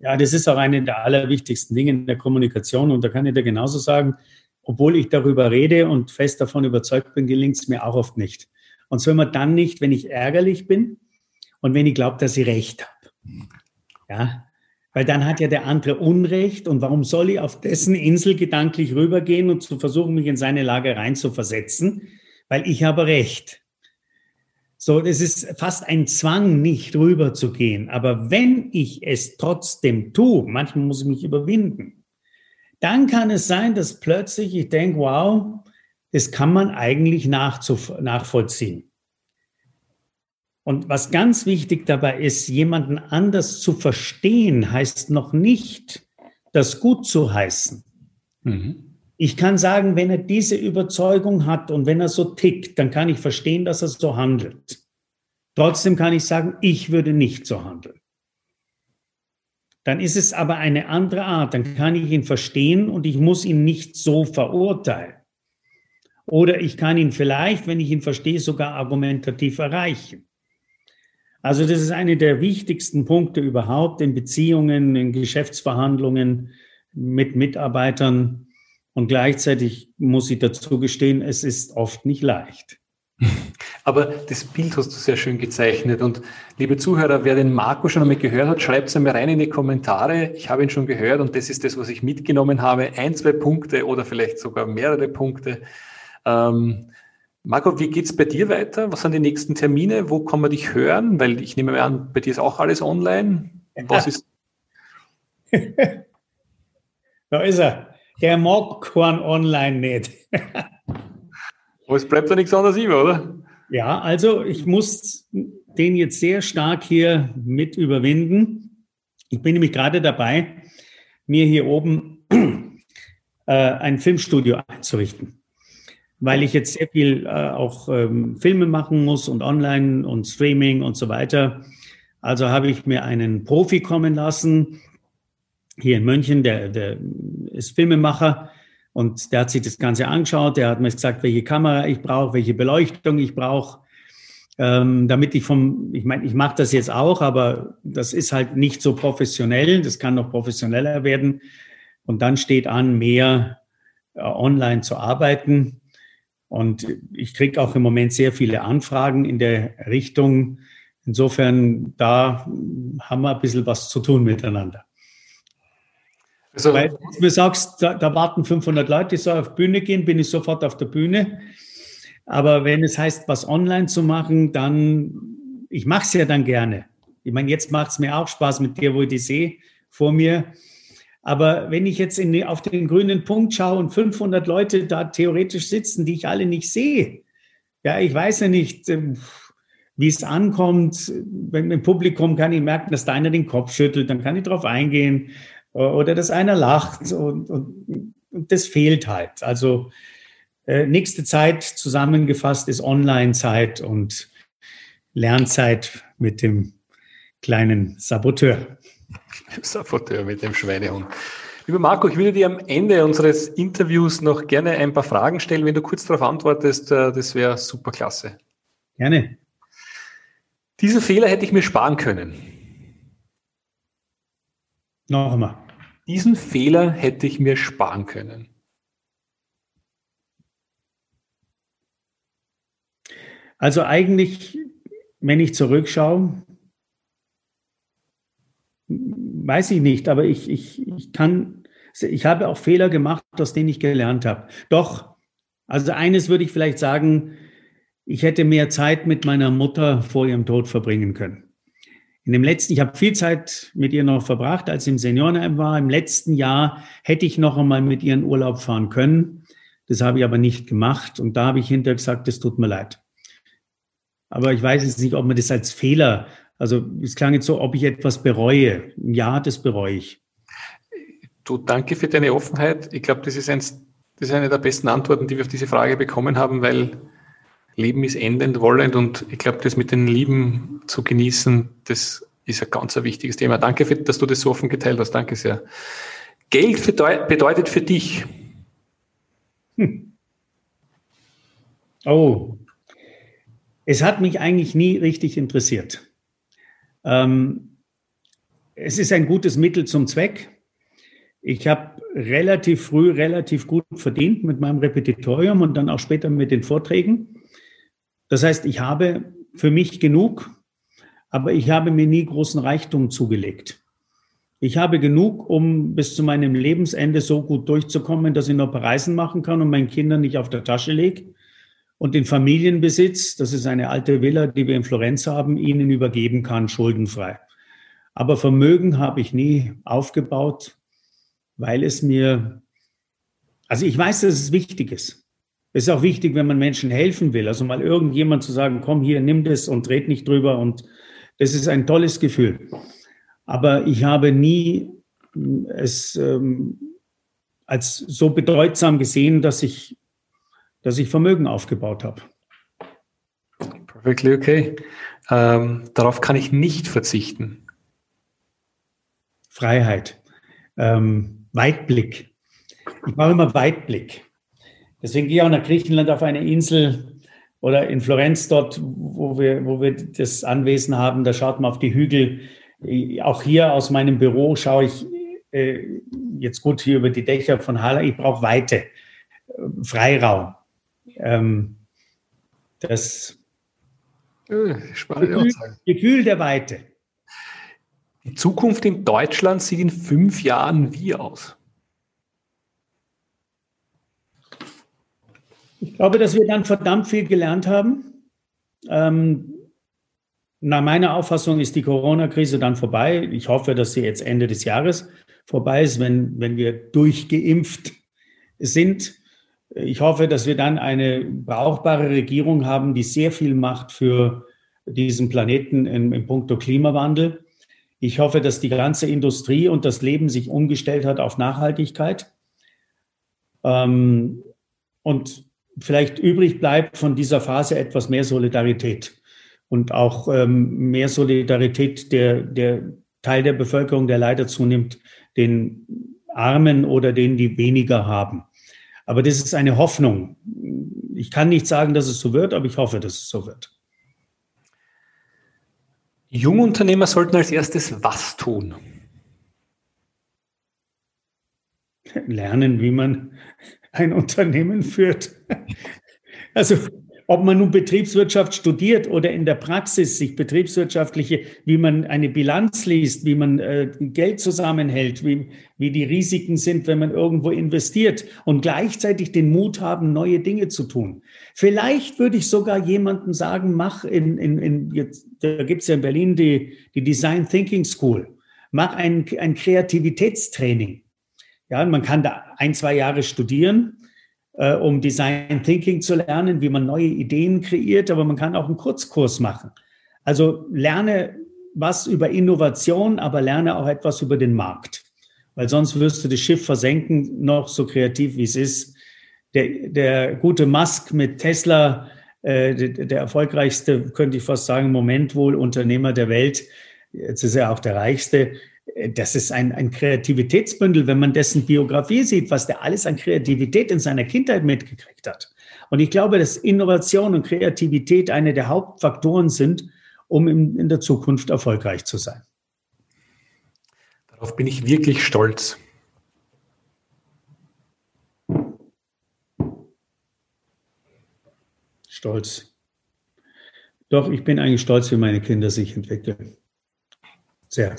Ja, das ist auch eine der allerwichtigsten Dinge in der Kommunikation. Und da kann ich dir genauso sagen, obwohl ich darüber rede und fest davon überzeugt bin, gelingt es mir auch oft nicht. Und so immer dann nicht, wenn ich ärgerlich bin und wenn ich glaube, dass ich recht habe. Ja, Weil dann hat ja der andere Unrecht und warum soll ich auf dessen Insel gedanklich rübergehen und zu versuchen, mich in seine Lage reinzuversetzen? Weil ich habe Recht. So, es ist fast ein Zwang, nicht rüberzugehen. Aber wenn ich es trotzdem tue, manchmal muss ich mich überwinden, dann kann es sein, dass plötzlich ich denke, wow, das kann man eigentlich nachvollziehen. Und was ganz wichtig dabei ist, jemanden anders zu verstehen, heißt noch nicht, das gut zu heißen. Mhm. Ich kann sagen, wenn er diese Überzeugung hat und wenn er so tickt, dann kann ich verstehen, dass er so handelt. Trotzdem kann ich sagen, ich würde nicht so handeln. Dann ist es aber eine andere Art. Dann kann ich ihn verstehen und ich muss ihn nicht so verurteilen. Oder ich kann ihn vielleicht, wenn ich ihn verstehe, sogar argumentativ erreichen. Also das ist eine der wichtigsten Punkte überhaupt in Beziehungen, in Geschäftsverhandlungen mit Mitarbeitern. Und gleichzeitig muss ich dazu gestehen, es ist oft nicht leicht. Aber das Bild hast du sehr schön gezeichnet. Und liebe Zuhörer, wer den Marco schon einmal gehört hat, schreibt es einmal rein in die Kommentare. Ich habe ihn schon gehört und das ist das, was ich mitgenommen habe. Ein, zwei Punkte oder vielleicht sogar mehrere Punkte. Ähm, Marco, wie geht es bei dir weiter? Was sind die nächsten Termine? Wo kann man dich hören? Weil ich nehme an, bei dir ist auch alles online. Was ist. da ist er. Der mag kein online nicht. Aber es bleibt ja nichts anderes über, oder? Ja, also ich muss den jetzt sehr stark hier mit überwinden. Ich bin nämlich gerade dabei, mir hier oben äh, ein Filmstudio einzurichten weil ich jetzt sehr viel äh, auch ähm, Filme machen muss und online und Streaming und so weiter. Also habe ich mir einen Profi kommen lassen, hier in München, der, der ist Filmemacher und der hat sich das Ganze angeschaut. Der hat mir gesagt, welche Kamera ich brauche, welche Beleuchtung ich brauche, ähm, damit ich vom, ich meine, ich mache das jetzt auch, aber das ist halt nicht so professionell. Das kann noch professioneller werden. Und dann steht an, mehr äh, online zu arbeiten. Und ich kriege auch im Moment sehr viele Anfragen in der Richtung. Insofern, da haben wir ein bisschen was zu tun miteinander. Also, Weil du mir sagst, da, da, warten 500 Leute, ich soll auf Bühne gehen, bin ich sofort auf der Bühne. Aber wenn es heißt, was online zu machen, dann, ich mache es ja dann gerne. Ich meine, jetzt macht es mir auch Spaß mit dir, wo ich die sehe vor mir. Aber wenn ich jetzt in, auf den grünen Punkt schaue und 500 Leute da theoretisch sitzen, die ich alle nicht sehe, ja, ich weiß ja nicht, ähm, wie es ankommt. Wenn Im Publikum kann ich merken, dass da einer den Kopf schüttelt, dann kann ich darauf eingehen oder dass einer lacht und, und, und das fehlt halt. Also äh, nächste Zeit zusammengefasst ist Online-Zeit und Lernzeit mit dem kleinen Saboteur. Saboteur mit dem Schweinehund. Lieber Marco, ich würde dir am Ende unseres Interviews noch gerne ein paar Fragen stellen. Wenn du kurz darauf antwortest, äh, das wäre super klasse. Gerne. Diesen Fehler hätte ich mir sparen können. Noch einmal. Diesen Fehler hätte ich mir sparen können. Also eigentlich, wenn ich zurückschaue, weiß ich nicht, aber ich, ich, ich kann, ich habe auch Fehler gemacht, aus denen ich gelernt habe. Doch, also eines würde ich vielleicht sagen, ich hätte mehr Zeit mit meiner Mutter vor ihrem Tod verbringen können. In dem letzten, ich habe viel Zeit mit ihr noch verbracht, als sie im Seniorenheim war. Im letzten Jahr hätte ich noch einmal mit ihr in Urlaub fahren können. Das habe ich aber nicht gemacht. Und da habe ich hinterher gesagt, es tut mir leid. Aber ich weiß jetzt nicht, ob man das als Fehler also es klang jetzt so, ob ich etwas bereue. Ja, das bereue ich. Du, danke für deine Offenheit. Ich glaube, das ist, eins, das ist eine der besten Antworten, die wir auf diese Frage bekommen haben, weil Leben ist endend, wollend und ich glaube, das mit den Lieben zu genießen, das ist ein ganz ein wichtiges Thema. Danke, für, dass du das so offen geteilt hast. Danke sehr. Geld bedeutet für dich. Hm. Oh, es hat mich eigentlich nie richtig interessiert. Ähm, es ist ein gutes Mittel zum Zweck. Ich habe relativ früh relativ gut verdient mit meinem Repetitorium und dann auch später mit den Vorträgen. Das heißt, ich habe für mich genug, aber ich habe mir nie großen Reichtum zugelegt. Ich habe genug, um bis zu meinem Lebensende so gut durchzukommen, dass ich noch Reisen machen kann und meinen Kindern nicht auf der Tasche lege. Und den Familienbesitz, das ist eine alte Villa, die wir in Florenz haben, ihnen übergeben kann, schuldenfrei. Aber Vermögen habe ich nie aufgebaut, weil es mir, also ich weiß, dass es wichtig ist. Es ist auch wichtig, wenn man Menschen helfen will. Also mal irgendjemand zu sagen, komm hier, nimm das und dreht nicht drüber. Und das ist ein tolles Gefühl. Aber ich habe nie es ähm, als so bedeutsam gesehen, dass ich, dass ich Vermögen aufgebaut habe. Perfectly okay. Ähm, darauf kann ich nicht verzichten. Freiheit, ähm, Weitblick. Ich mache immer Weitblick. Deswegen gehe ich auch nach Griechenland auf eine Insel oder in Florenz dort, wo wir, wo wir das Anwesen haben. Da schaut man auf die Hügel. Auch hier aus meinem Büro schaue ich äh, jetzt gut hier über die Dächer von Halle. Ich brauche Weite, äh, Freiraum. Ähm, das äh, Gefühl, Gefühl der Weite. Die Zukunft in Deutschland sieht in fünf Jahren wie aus? Ich glaube, dass wir dann verdammt viel gelernt haben. Ähm, nach meiner Auffassung ist die Corona-Krise dann vorbei. Ich hoffe, dass sie jetzt Ende des Jahres vorbei ist, wenn, wenn wir durchgeimpft sind. Ich hoffe, dass wir dann eine brauchbare Regierung haben, die sehr viel macht für diesen Planeten im, im Punkto Klimawandel. Ich hoffe, dass die ganze Industrie und das Leben sich umgestellt hat auf Nachhaltigkeit. Ähm, und vielleicht übrig bleibt von dieser Phase etwas mehr Solidarität und auch ähm, mehr Solidarität der, der Teil der Bevölkerung, der leider zunimmt, den Armen oder denen, die weniger haben. Aber das ist eine Hoffnung. Ich kann nicht sagen, dass es so wird, aber ich hoffe, dass es so wird. Jungunternehmer sollten als erstes was tun? Lernen, wie man ein Unternehmen führt. Also ob man nun Betriebswirtschaft studiert oder in der Praxis sich betriebswirtschaftliche, wie man eine Bilanz liest, wie man äh, Geld zusammenhält, wie, wie die Risiken sind, wenn man irgendwo investiert und gleichzeitig den Mut haben, neue Dinge zu tun. Vielleicht würde ich sogar jemandem sagen, mach in, in, in jetzt, da gibt es ja in Berlin die, die Design Thinking School, mach ein, ein Kreativitätstraining. Ja, man kann da ein, zwei Jahre studieren äh, um Design Thinking zu lernen, wie man neue Ideen kreiert, aber man kann auch einen Kurzkurs machen. Also lerne was über Innovation, aber lerne auch etwas über den Markt. Weil sonst wirst du das Schiff versenken, noch so kreativ wie es ist. Der, der gute Musk mit Tesla, äh, der, der erfolgreichste, könnte ich fast sagen, Moment wohl Unternehmer der Welt. Jetzt ist er auch der reichste das ist ein, ein Kreativitätsbündel, wenn man dessen Biografie sieht, was der alles an Kreativität in seiner Kindheit mitgekriegt hat. Und ich glaube, dass Innovation und Kreativität eine der Hauptfaktoren sind, um in, in der Zukunft erfolgreich zu sein. Darauf bin ich wirklich stolz. Stolz. Doch, ich bin eigentlich stolz, wie meine Kinder sich entwickeln. Sehr.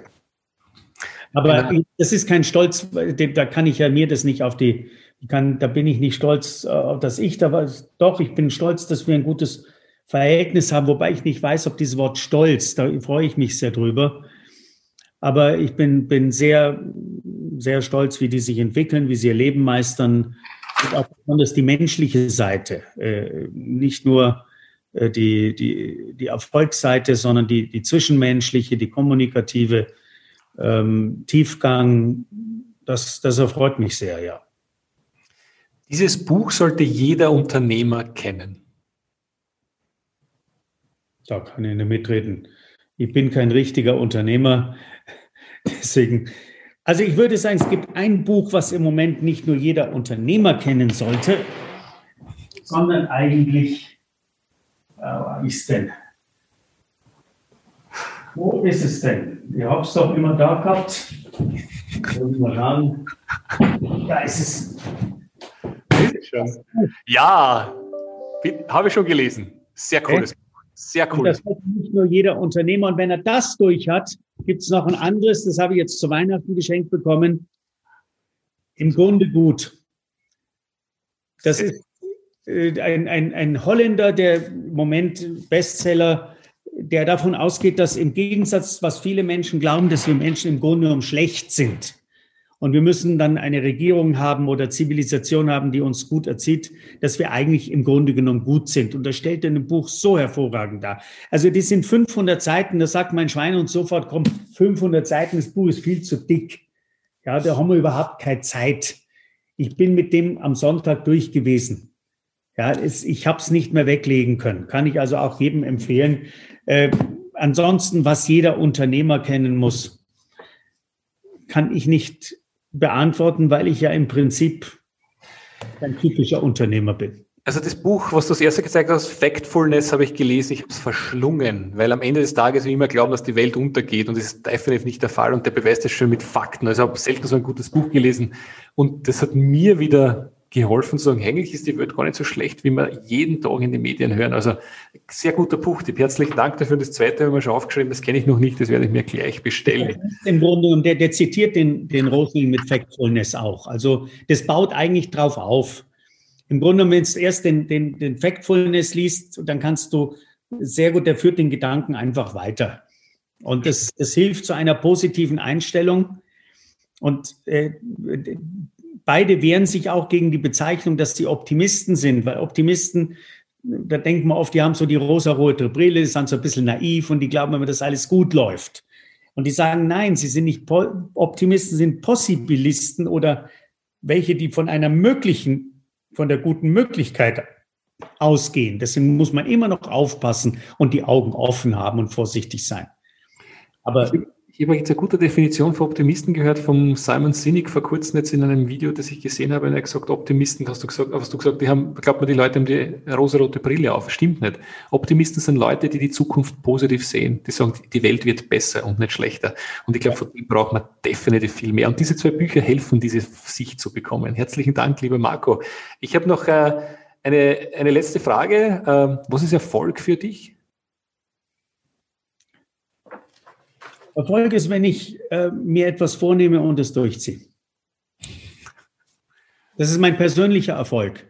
Aber genau. das ist kein Stolz, da kann ich ja mir das nicht auf die, kann, da bin ich nicht stolz, äh, dass ich da war. Doch, ich bin stolz, dass wir ein gutes Verhältnis haben, wobei ich nicht weiß, ob dieses Wort Stolz, da freue ich mich sehr drüber. Aber ich bin, bin sehr, sehr stolz, wie die sich entwickeln, wie sie ihr Leben meistern und auch besonders die menschliche Seite, äh, nicht nur äh, die, die, die Erfolgsseite, sondern die, die zwischenmenschliche, die kommunikative ähm, Tiefgang, das, das erfreut mich sehr, ja. Dieses Buch sollte jeder Unternehmer kennen. Da kann ich nicht mitreden. Ich bin kein richtiger Unternehmer. Deswegen, also ich würde sagen, es gibt ein Buch, was im Moment nicht nur jeder Unternehmer kennen sollte, sondern eigentlich, äh, was ist denn? Wo ist es denn? Ihr habt es doch immer da gehabt. Mal schauen. Da ist es. Ja, habe ich schon gelesen. Sehr cooles Buch. Sehr cool. Das hat nicht nur jeder Unternehmer. Und wenn er das durch hat, gibt es noch ein anderes, das habe ich jetzt zu Weihnachten geschenkt bekommen. Im Grunde gut. Das ist äh, ein, ein, ein Holländer, der im Moment Bestseller, der davon ausgeht, dass im Gegensatz, was viele Menschen glauben, dass wir Menschen im Grunde genommen schlecht sind. Und wir müssen dann eine Regierung haben oder Zivilisation haben, die uns gut erzieht, dass wir eigentlich im Grunde genommen gut sind. Und das stellt er in dem Buch so hervorragend dar. Also die sind 500 Seiten, da sagt mein Schwein und sofort, komm, 500 Seiten, das Buch ist viel zu dick. Ja, da haben wir überhaupt keine Zeit. Ich bin mit dem am Sonntag durch gewesen. Ja, es, ich habe es nicht mehr weglegen können. Kann ich also auch jedem empfehlen. Äh, ansonsten, was jeder Unternehmer kennen muss, kann ich nicht beantworten, weil ich ja im Prinzip ein typischer Unternehmer bin. Also das Buch, was du das erste gezeigt hast, Factfulness, habe ich gelesen, ich habe es verschlungen, weil am Ende des Tages wir immer glauben, dass die Welt untergeht und das ist definitiv nicht der Fall und der beweist das schon mit Fakten. Also ich habe selten so ein gutes Buch gelesen und das hat mir wieder geholfen zu sagen, eigentlich ist die Welt gar nicht so schlecht, wie wir jeden Tag in den Medien hören. Also sehr guter Buchtipp. Herzlichen Dank dafür. Das zweite haben wir schon aufgeschrieben, das kenne ich noch nicht, das werde ich mir gleich bestellen. Im Grunde, der, der zitiert den, den Rosling mit Factfulness auch. Also das baut eigentlich drauf auf. Im Grunde, wenn du erst den, den, den Factfulness liest, dann kannst du sehr gut, der führt den Gedanken einfach weiter. Und das, das hilft zu einer positiven Einstellung. Und äh, beide wehren sich auch gegen die Bezeichnung, dass sie Optimisten sind, weil Optimisten, da denkt man oft, die haben so die rosa-rote Brille, sind so ein bisschen naiv und die glauben immer, dass alles gut läuft. Und die sagen, nein, sie sind nicht Optimisten, sind Possibilisten oder welche, die von einer möglichen, von der guten Möglichkeit ausgehen. Deswegen muss man immer noch aufpassen und die Augen offen haben und vorsichtig sein. Aber ich habe jetzt eine gute Definition für Optimisten gehört vom Simon Sinek vor kurzem jetzt in einem Video, das ich gesehen habe. Er hat gesagt, Optimisten, hast du gesagt, hast du gesagt, die haben, glaubt man, die Leute haben die rosarote Brille auf. Stimmt nicht. Optimisten sind Leute, die die Zukunft positiv sehen. Die sagen, die Welt wird besser und nicht schlechter. Und ich glaube, von dem braucht man definitiv viel mehr. Und diese zwei Bücher helfen, diese Sicht zu bekommen. Herzlichen Dank, lieber Marco. Ich habe noch äh, eine, eine letzte Frage. Ähm, was ist Erfolg für dich? Erfolg ist, wenn ich äh, mir etwas vornehme und es durchziehe. Das ist mein persönlicher Erfolg.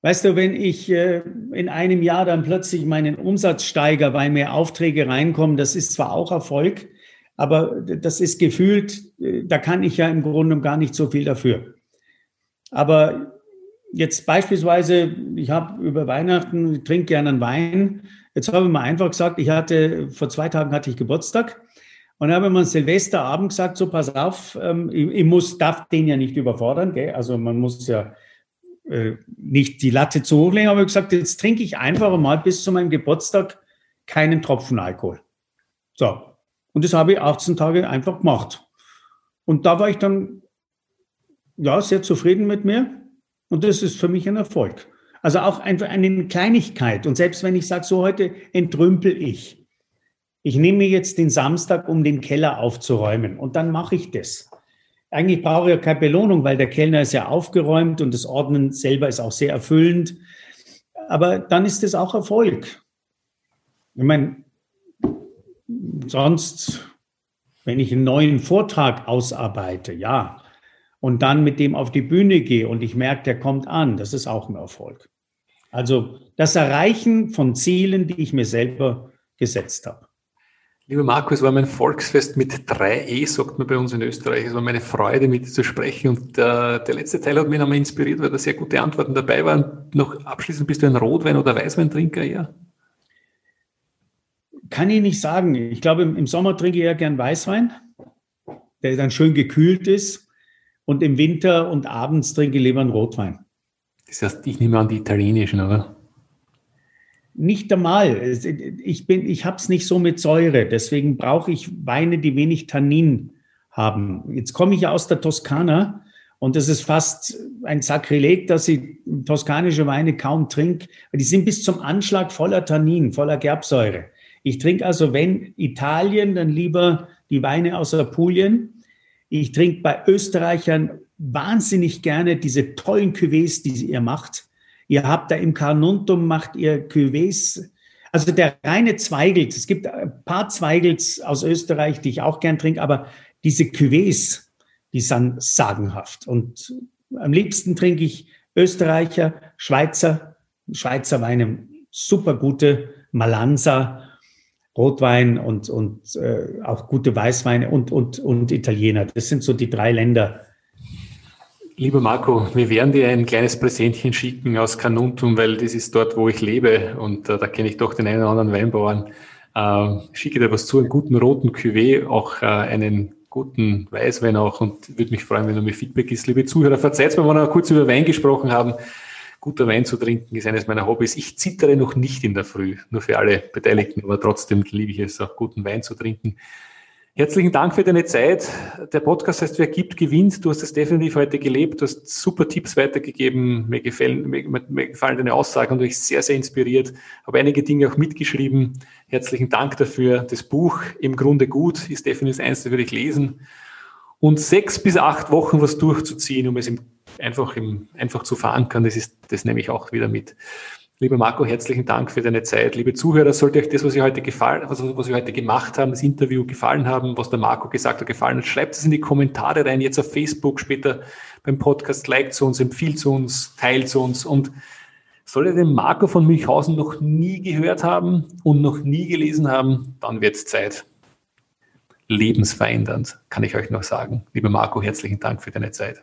Weißt du, wenn ich äh, in einem Jahr dann plötzlich meinen Umsatz steigere, weil mehr Aufträge reinkommen, das ist zwar auch Erfolg, aber das ist gefühlt, äh, da kann ich ja im Grunde gar nicht so viel dafür. Aber jetzt beispielsweise, ich habe über Weihnachten, ich trinke gerne einen Wein. Jetzt habe ich mal einfach gesagt, ich hatte, vor zwei Tagen hatte ich Geburtstag und dann habe ich mir Silvesterabend gesagt, so pass auf, ähm, ich, ich, muss, darf den ja nicht überfordern, gell? also man muss ja äh, nicht die Latte zu hoch legen, aber ich gesagt, jetzt trinke ich einfach mal bis zu meinem Geburtstag keinen Tropfen Alkohol. So, und das habe ich 18 Tage einfach gemacht. Und da war ich dann ja sehr zufrieden mit mir und das ist für mich ein Erfolg. Also auch einfach eine Kleinigkeit. Und selbst wenn ich sage, so heute entrümpel ich, ich nehme mir jetzt den Samstag, um den Keller aufzuräumen und dann mache ich das. Eigentlich brauche ich ja keine Belohnung, weil der Kellner ist ja aufgeräumt und das Ordnen selber ist auch sehr erfüllend. Aber dann ist es auch Erfolg. Ich meine, sonst, wenn ich einen neuen Vortrag ausarbeite, ja, und dann mit dem auf die Bühne gehe und ich merke, der kommt an, das ist auch ein Erfolg. Also das Erreichen von Zielen, die ich mir selber gesetzt habe. Lieber Marco, es war mein Volksfest mit drei E, sagt man bei uns in Österreich. Es war meine Freude, mit dir zu sprechen. Und der, der letzte Teil hat mich nochmal inspiriert, weil da sehr gute Antworten dabei waren. Noch abschließend, bist du ein Rotwein- oder Weißweintrinker eher? Kann ich nicht sagen. Ich glaube, im Sommer trinke ich eher gern Weißwein, der dann schön gekühlt ist. Und im Winter und abends trinke ich lieber einen Rotwein. Das heißt, ich nehme an die italienischen, oder? Nicht einmal. Ich, bin, ich habe es nicht so mit Säure. Deswegen brauche ich Weine, die wenig Tannin haben. Jetzt komme ich ja aus der Toskana und das ist fast ein Sakrileg, dass ich toskanische Weine kaum trinke. Die sind bis zum Anschlag voller Tannin, voller Gerbsäure. Ich trinke also, wenn Italien, dann lieber die Weine aus Apulien. Ich trinke bei Österreichern wahnsinnig gerne diese tollen Cuvées, die ihr macht. Ihr habt da im Carnuntum, macht ihr Cuvées. Also der reine Zweigels, es gibt ein paar Zweigels aus Österreich, die ich auch gern trinke, aber diese Cuvées, die sind sagenhaft. Und am liebsten trinke ich Österreicher, Schweizer, Schweizer Weine, super gute Malanza, Rotwein und, und äh, auch gute Weißweine und, und, und Italiener. Das sind so die drei Länder. Lieber Marco, wir werden dir ein kleines Präsentchen schicken aus Kanuntum, weil das ist dort, wo ich lebe und äh, da kenne ich doch den einen oder anderen Weinbauern. Äh, schicke dir was zu, einen guten roten Cuvée, auch äh, einen guten Weißwein auch und würde mich freuen, wenn du mir Feedback gibst. Liebe Zuhörer, verzeiht mir, wenn wir noch kurz über Wein gesprochen haben guter Wein zu trinken ist eines meiner Hobbys. Ich zittere noch nicht in der Früh, nur für alle Beteiligten, aber trotzdem liebe ich es, auch guten Wein zu trinken. Herzlichen Dank für deine Zeit. Der Podcast heißt Wer gibt, gewinnt. Du hast es definitiv heute gelebt. Du hast super Tipps weitergegeben. Mir gefallen, mir, mir gefallen deine Aussagen und dich sehr, sehr inspiriert. Habe einige Dinge auch mitgeschrieben. Herzlichen Dank dafür. Das Buch im Grunde gut ist definitiv eins, das würde ich lesen. Und sechs bis acht Wochen was durchzuziehen, um es im einfach, im, einfach zu verankern. Das, ist, das nehme ich auch wieder mit. Lieber Marco, herzlichen Dank für deine Zeit. Liebe Zuhörer, sollte euch das, was, ich heute gefallen, was, was wir heute gemacht haben, das Interview gefallen haben, was der Marco gesagt hat, gefallen hat, schreibt es in die Kommentare rein, jetzt auf Facebook, später beim Podcast, liked zu uns, empfiehlt zu uns, teilt zu uns und soll ihr den Marco von Münchhausen noch nie gehört haben und noch nie gelesen haben, dann wird es Zeit. Lebensverändernd, kann ich euch noch sagen. Lieber Marco, herzlichen Dank für deine Zeit.